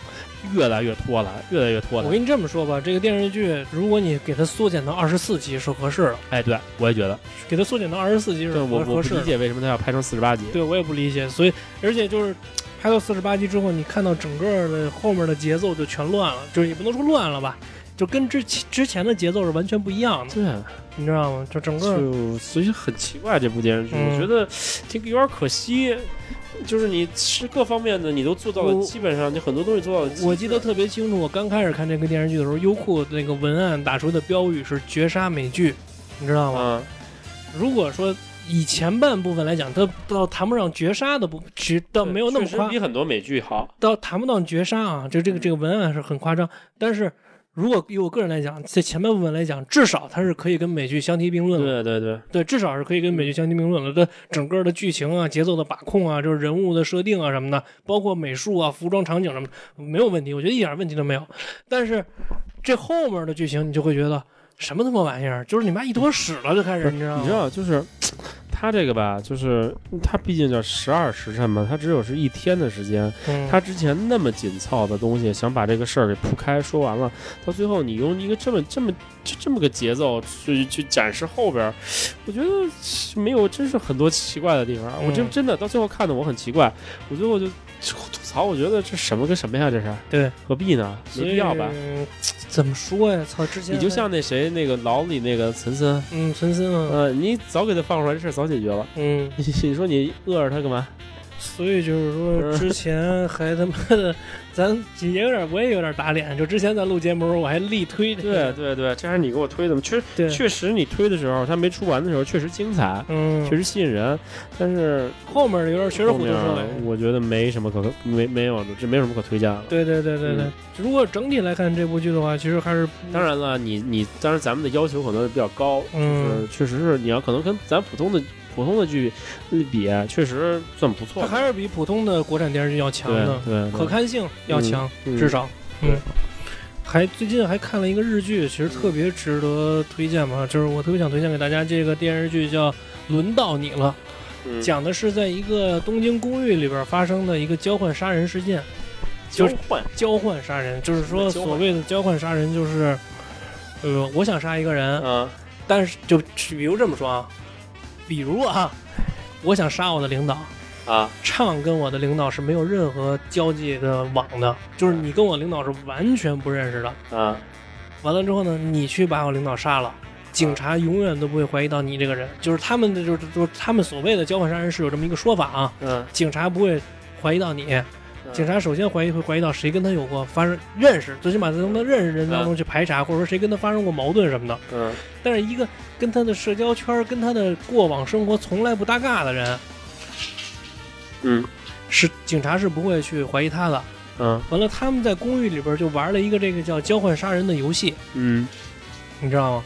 S2: 越来越拖拉，越来越拖拉。
S1: 我跟你这么说吧，这个电视剧如果你给它缩减到二十四集是合适的。
S2: 哎，对我也觉得
S1: 给它缩减到二十四集是合
S2: 我我不理解为什么它要拍成四十八集。
S1: 对我也不理解，所以而且就是。拍到四十八集之后，你看到整个的后面的节奏就全乱了，就是也不能说乱了吧，就跟之前之前的节奏是完全不一样的。
S2: 对，
S1: 你知道吗？就整个
S2: 就所以很奇怪这部电视剧，我觉得这个有点可惜，就是你是各方面的你都做到了，基本上你很多东西做到了。
S1: 我记得特别清楚，我刚开始看这个电视剧的时候，优酷那个文案打出的标语是“绝杀美剧”，你知道吗？如果说。以前半部分来讲，它倒谈不上绝杀的不，绝倒没有那么夸，
S2: 比很多美剧好，
S1: 倒谈不到绝杀啊。就这个这个文案是很夸张，但是如果以我个人来讲，在前半部分来讲，至少它是可以跟美剧相提并论
S2: 的。对对对，
S1: 对，至少是可以跟美剧相提并论的。它整个的剧情啊、节奏的把控啊、就是人物的设定啊什么的，包括美术啊、服装场景什么，没有问题，我觉得一点问题都没有。但是这后面的剧情，你就会觉得。什么他妈玩意儿？就是你妈一坨屎了就开始，你知道吗？
S2: 你知道就是。他这个吧，就是他毕竟叫十二时辰嘛，他只有是一天的时间。他之前那么紧凑的东西，想把这个事儿给铺开说完了，到最后你用一个这么这么就这么个节奏去去展示后边，我觉得没有，真是很多奇怪的地方。我真真的到最后看的我很奇怪，我最后就 吐槽，我觉得这什么跟什么呀？这是
S1: 对，
S2: 何必呢？没必要吧？
S1: 怎么说呀？操！之前
S2: 你就像那谁，那个牢里那个岑森，
S1: 嗯，岑森啊，
S2: 呃，你早给他放出来，这事早解决了。
S1: 嗯，
S2: 你说你饿着他干嘛？
S1: 所以就是说，之前还他妈的。咱也有点，我也有点打脸。就之前咱录节目时候，我还力推。
S2: 对对对，这还是你给我推的吗？确确实，你推的时候，他没出完的时候，确实精彩，
S1: 嗯，
S2: 确实吸引人。但是
S1: 后面有点确实虎头蛇尾，
S2: 我觉得没什么可没没有，这没什么可推荐了。
S1: 对对对对对，如果整体来看这部剧的话，其实还是
S2: 当然了，你你当然咱们的要求可能比较高，
S1: 嗯，
S2: 确实是你要可能跟咱普通的。普通的剧比确实算不错，
S1: 它还是比普通的国产电视剧要强的，
S2: 对，
S1: 可看性要强，至少，嗯。还最近还看了一个日剧，其实特别值得推荐嘛，就是我特别想推荐给大家这个电视剧叫《轮到你了》，讲的是在一个东京公寓里边发生的一个交换杀人事件。
S2: 交换。
S1: 交换杀人，就是说所谓的交换杀人，就是呃，我想杀一个人，
S2: 嗯，
S1: 但是就比如这么说啊。比如啊，我想杀我的领导
S2: 啊，
S1: 畅跟我的领导是没有任何交际的网的，就是你跟我领导是完全不认识的
S2: 啊。
S1: 完了之后呢，你去把我领导杀了，警察永远都不会怀疑到你这个人，就是他们的就是就是他们所谓的交换杀人是有这么一个说法啊，
S2: 嗯，
S1: 警察不会怀疑到你。警察首先怀疑会怀疑到谁跟他有过发生认识，最起码从他认识人当中去排查，或者说谁跟他发生过矛盾什么的。
S2: 嗯，
S1: 但是一个跟他的社交圈、跟他的过往生活从来不搭嘎的人，
S2: 嗯，
S1: 是警察是不会去怀疑他的。
S2: 嗯，
S1: 完了，他们在公寓里边就玩了一个这个叫交换杀人的游戏。
S2: 嗯，
S1: 你知道吗？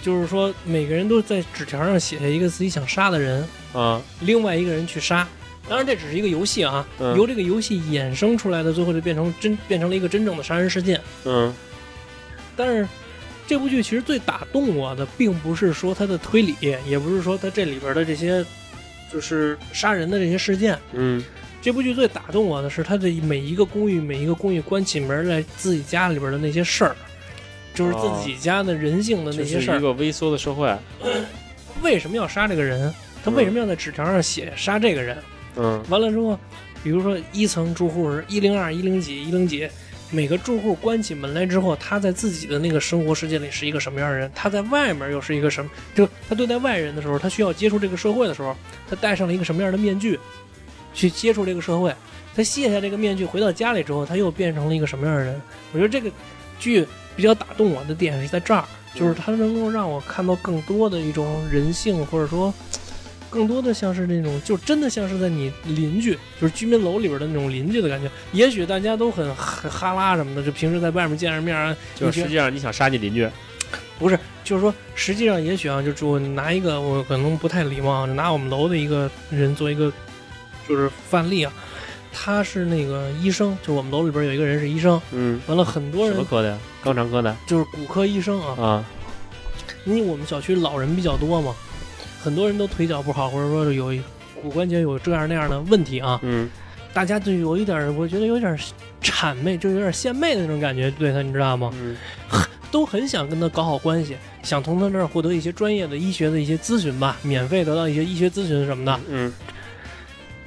S1: 就是说每个人都在纸条上写下一个自己想杀的人，
S2: 啊，
S1: 另外一个人去杀。当然，这只是一个游戏啊，由这个游戏衍生出来的，最后就变成真变成了一个真正的杀人事件。
S2: 嗯，
S1: 但是这部剧其实最打动我的，并不是说它的推理，也不是说它这里边的这些就是杀人的这些事件。
S2: 嗯，
S1: 这部剧最打动我的是它的每一个公寓，每一个公寓关起门来自己家里边的那些事儿，就是自己家的人性的那些事儿。
S2: 一个微缩的社会。
S1: 为什么要杀这个人？他为什么要在纸条上写杀这个人？
S2: 嗯，
S1: 完了之后，比如说一层住户是一零二、一零几、一零几，每个住户关起门来之后，他在自己的那个生活世界里是一个什么样的人？他在外面又是一个什么？就他对待外人的时候，他需要接触这个社会的时候，他戴上了一个什么样的面具，去接触这个社会？他卸下这个面具回到家里之后，他又变成了一个什么样的人？我觉得这个剧比较打动我的点是在这儿，就是它能够让我看到更多的一种人性，或者说。更多的像是那种，就真的像是在你邻居，就是居民楼里边的那种邻居的感觉。也许大家都很很哈拉什么的，就平时在外面见着面啊，
S2: 就实际上你想杀你邻居，
S1: 不是，就是说实际上也许啊，就我拿一个我可能不太礼貌，就拿我们楼的一个人做一个就是范例啊。他是那个医生，就我们楼里边有一个人是医生，
S2: 嗯，
S1: 完了很多人
S2: 什么科的呀？肛肠科的，
S1: 就是骨科医生啊
S2: 啊，
S1: 因为我们小区老人比较多嘛。很多人都腿脚不好，或者说有骨关节有这样那样的问题啊。
S2: 嗯，
S1: 大家就有一点，我觉得有点谄媚，就有点献媚的那种感觉，对他，你知道吗？
S2: 嗯，
S1: 都很想跟他搞好关系，想从他那儿获得一些专业的医学的一些咨询吧，免费得到一些医学咨询什么的。
S2: 嗯，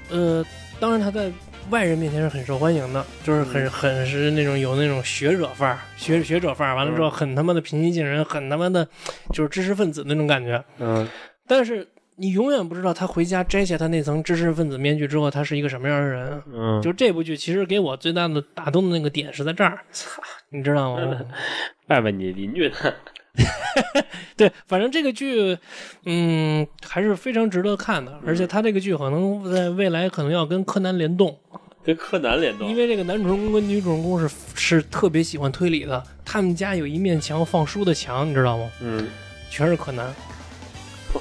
S1: 呃，当然他在外人面前是很受欢迎的，就是很很是那种有那种学者范儿，学学者范儿，完了之后很他妈的平易近人，很他妈的，就是知识分子那种感觉。
S2: 嗯。
S1: 但是你永远不知道他回家摘下他那层知识分子面具之后，他是一个什么样的人。
S2: 嗯，
S1: 就这部剧其实给我最大的打动的那个点是在这儿，操，你知道吗？
S2: 拜拜你邻居呢？
S1: 对，反正这个剧，嗯，还是非常值得看的。而且他这个剧可能在未来可能要跟柯南联动，
S2: 跟柯南联动，
S1: 因为这个男主人公跟女主人公是是特别喜欢推理的，他们家有一面墙放书的墙，你知道吗？
S2: 嗯，
S1: 全是柯南。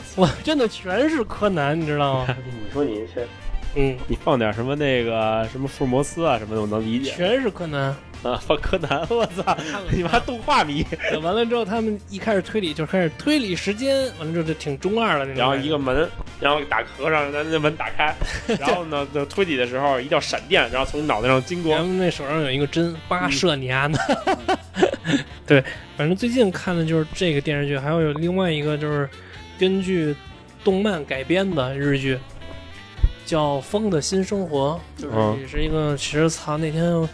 S1: 我真的全是柯南，你知道吗？
S2: 你说你这，
S1: 嗯，
S2: 你放点什么那个什么福尔摩斯啊什么的，我能理解。
S1: 全是柯南，
S2: 啊，放柯南，我操！你妈动画迷。
S1: 完了之后，他们一开始推理就开始推理时间，完了之后就挺中二的那种。
S2: 然后一个门，然后打合上，咱那门打开，然后呢，推理的时候一道闪电，然后从脑袋上经过。
S1: 咱们那手上有一个针，八射你丫的。对，反正最近看的就是这个电视剧，还有有另外一个就是根据动漫改编的日剧，叫《风的新生活》，就是也是一个，其实操那天。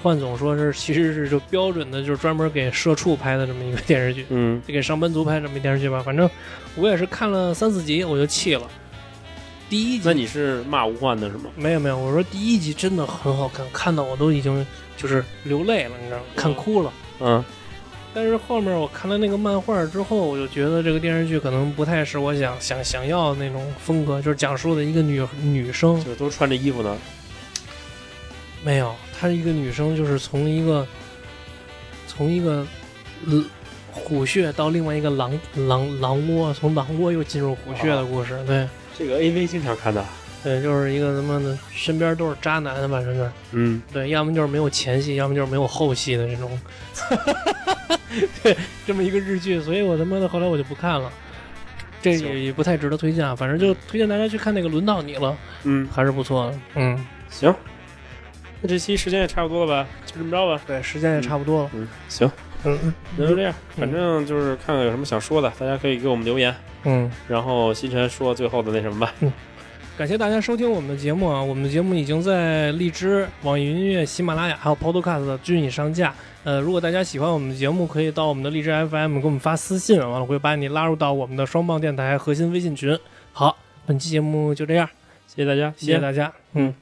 S1: 幻总说是，其实是就标准的，就是专门给社畜拍的这么一个电视剧，
S2: 嗯，
S1: 给上班族拍这么一电视剧吧。反正我也是看了三四集，我就气了。第一集，
S2: 那你是骂吴幻的是吗？
S1: 没有没有，我说第一集真的很好看，看到我都已经就是流泪了，你知道吗？看哭了。
S2: 嗯。
S1: 但是后面我看了那个漫画之后，我就觉得这个电视剧可能不太是我想想想要的那种风格，就是讲述的一个女女生，
S2: 就都穿着衣服呢。
S1: 没有。她是一个女生，就是从一个从一个虎穴到另外一个狼狼狼窝，从狼窝又进入虎穴的故事。对，
S2: 这个 A V 经常看的。
S1: 对，就是一个他妈的身边都是渣男的，反正是。
S2: 嗯。
S1: 对，要么就是没有前戏，要么就是没有后戏的这种。对，这么一个日剧，所以我他妈的后来我就不看了。这也也不太值得推荐啊，反正就推荐大家去看那个《轮到你了》。
S2: 嗯，
S1: 还是不错的。嗯，
S2: 行。那这期时间也差不多了吧，就这么着吧。
S1: 对，时间也差不多了。
S2: 嗯，行，
S1: 嗯，
S2: 那就这样。反正就是看看有什么想说的，大家可以给我们留言。
S1: 嗯，
S2: 然后星辰说最后的那什么吧。
S1: 嗯，感谢大家收听我们的节目啊！我们的节目已经在荔枝、网易云音乐、喜马拉雅还有 Podcast 均已上架。呃，如果大家喜欢我们的节目，可以到我们的荔枝 FM 给我们发私信，完了会把你拉入到我们的双棒电台核心微信群。好，本期节目就这样，
S2: 谢谢大家，
S1: 谢谢大家，嗯。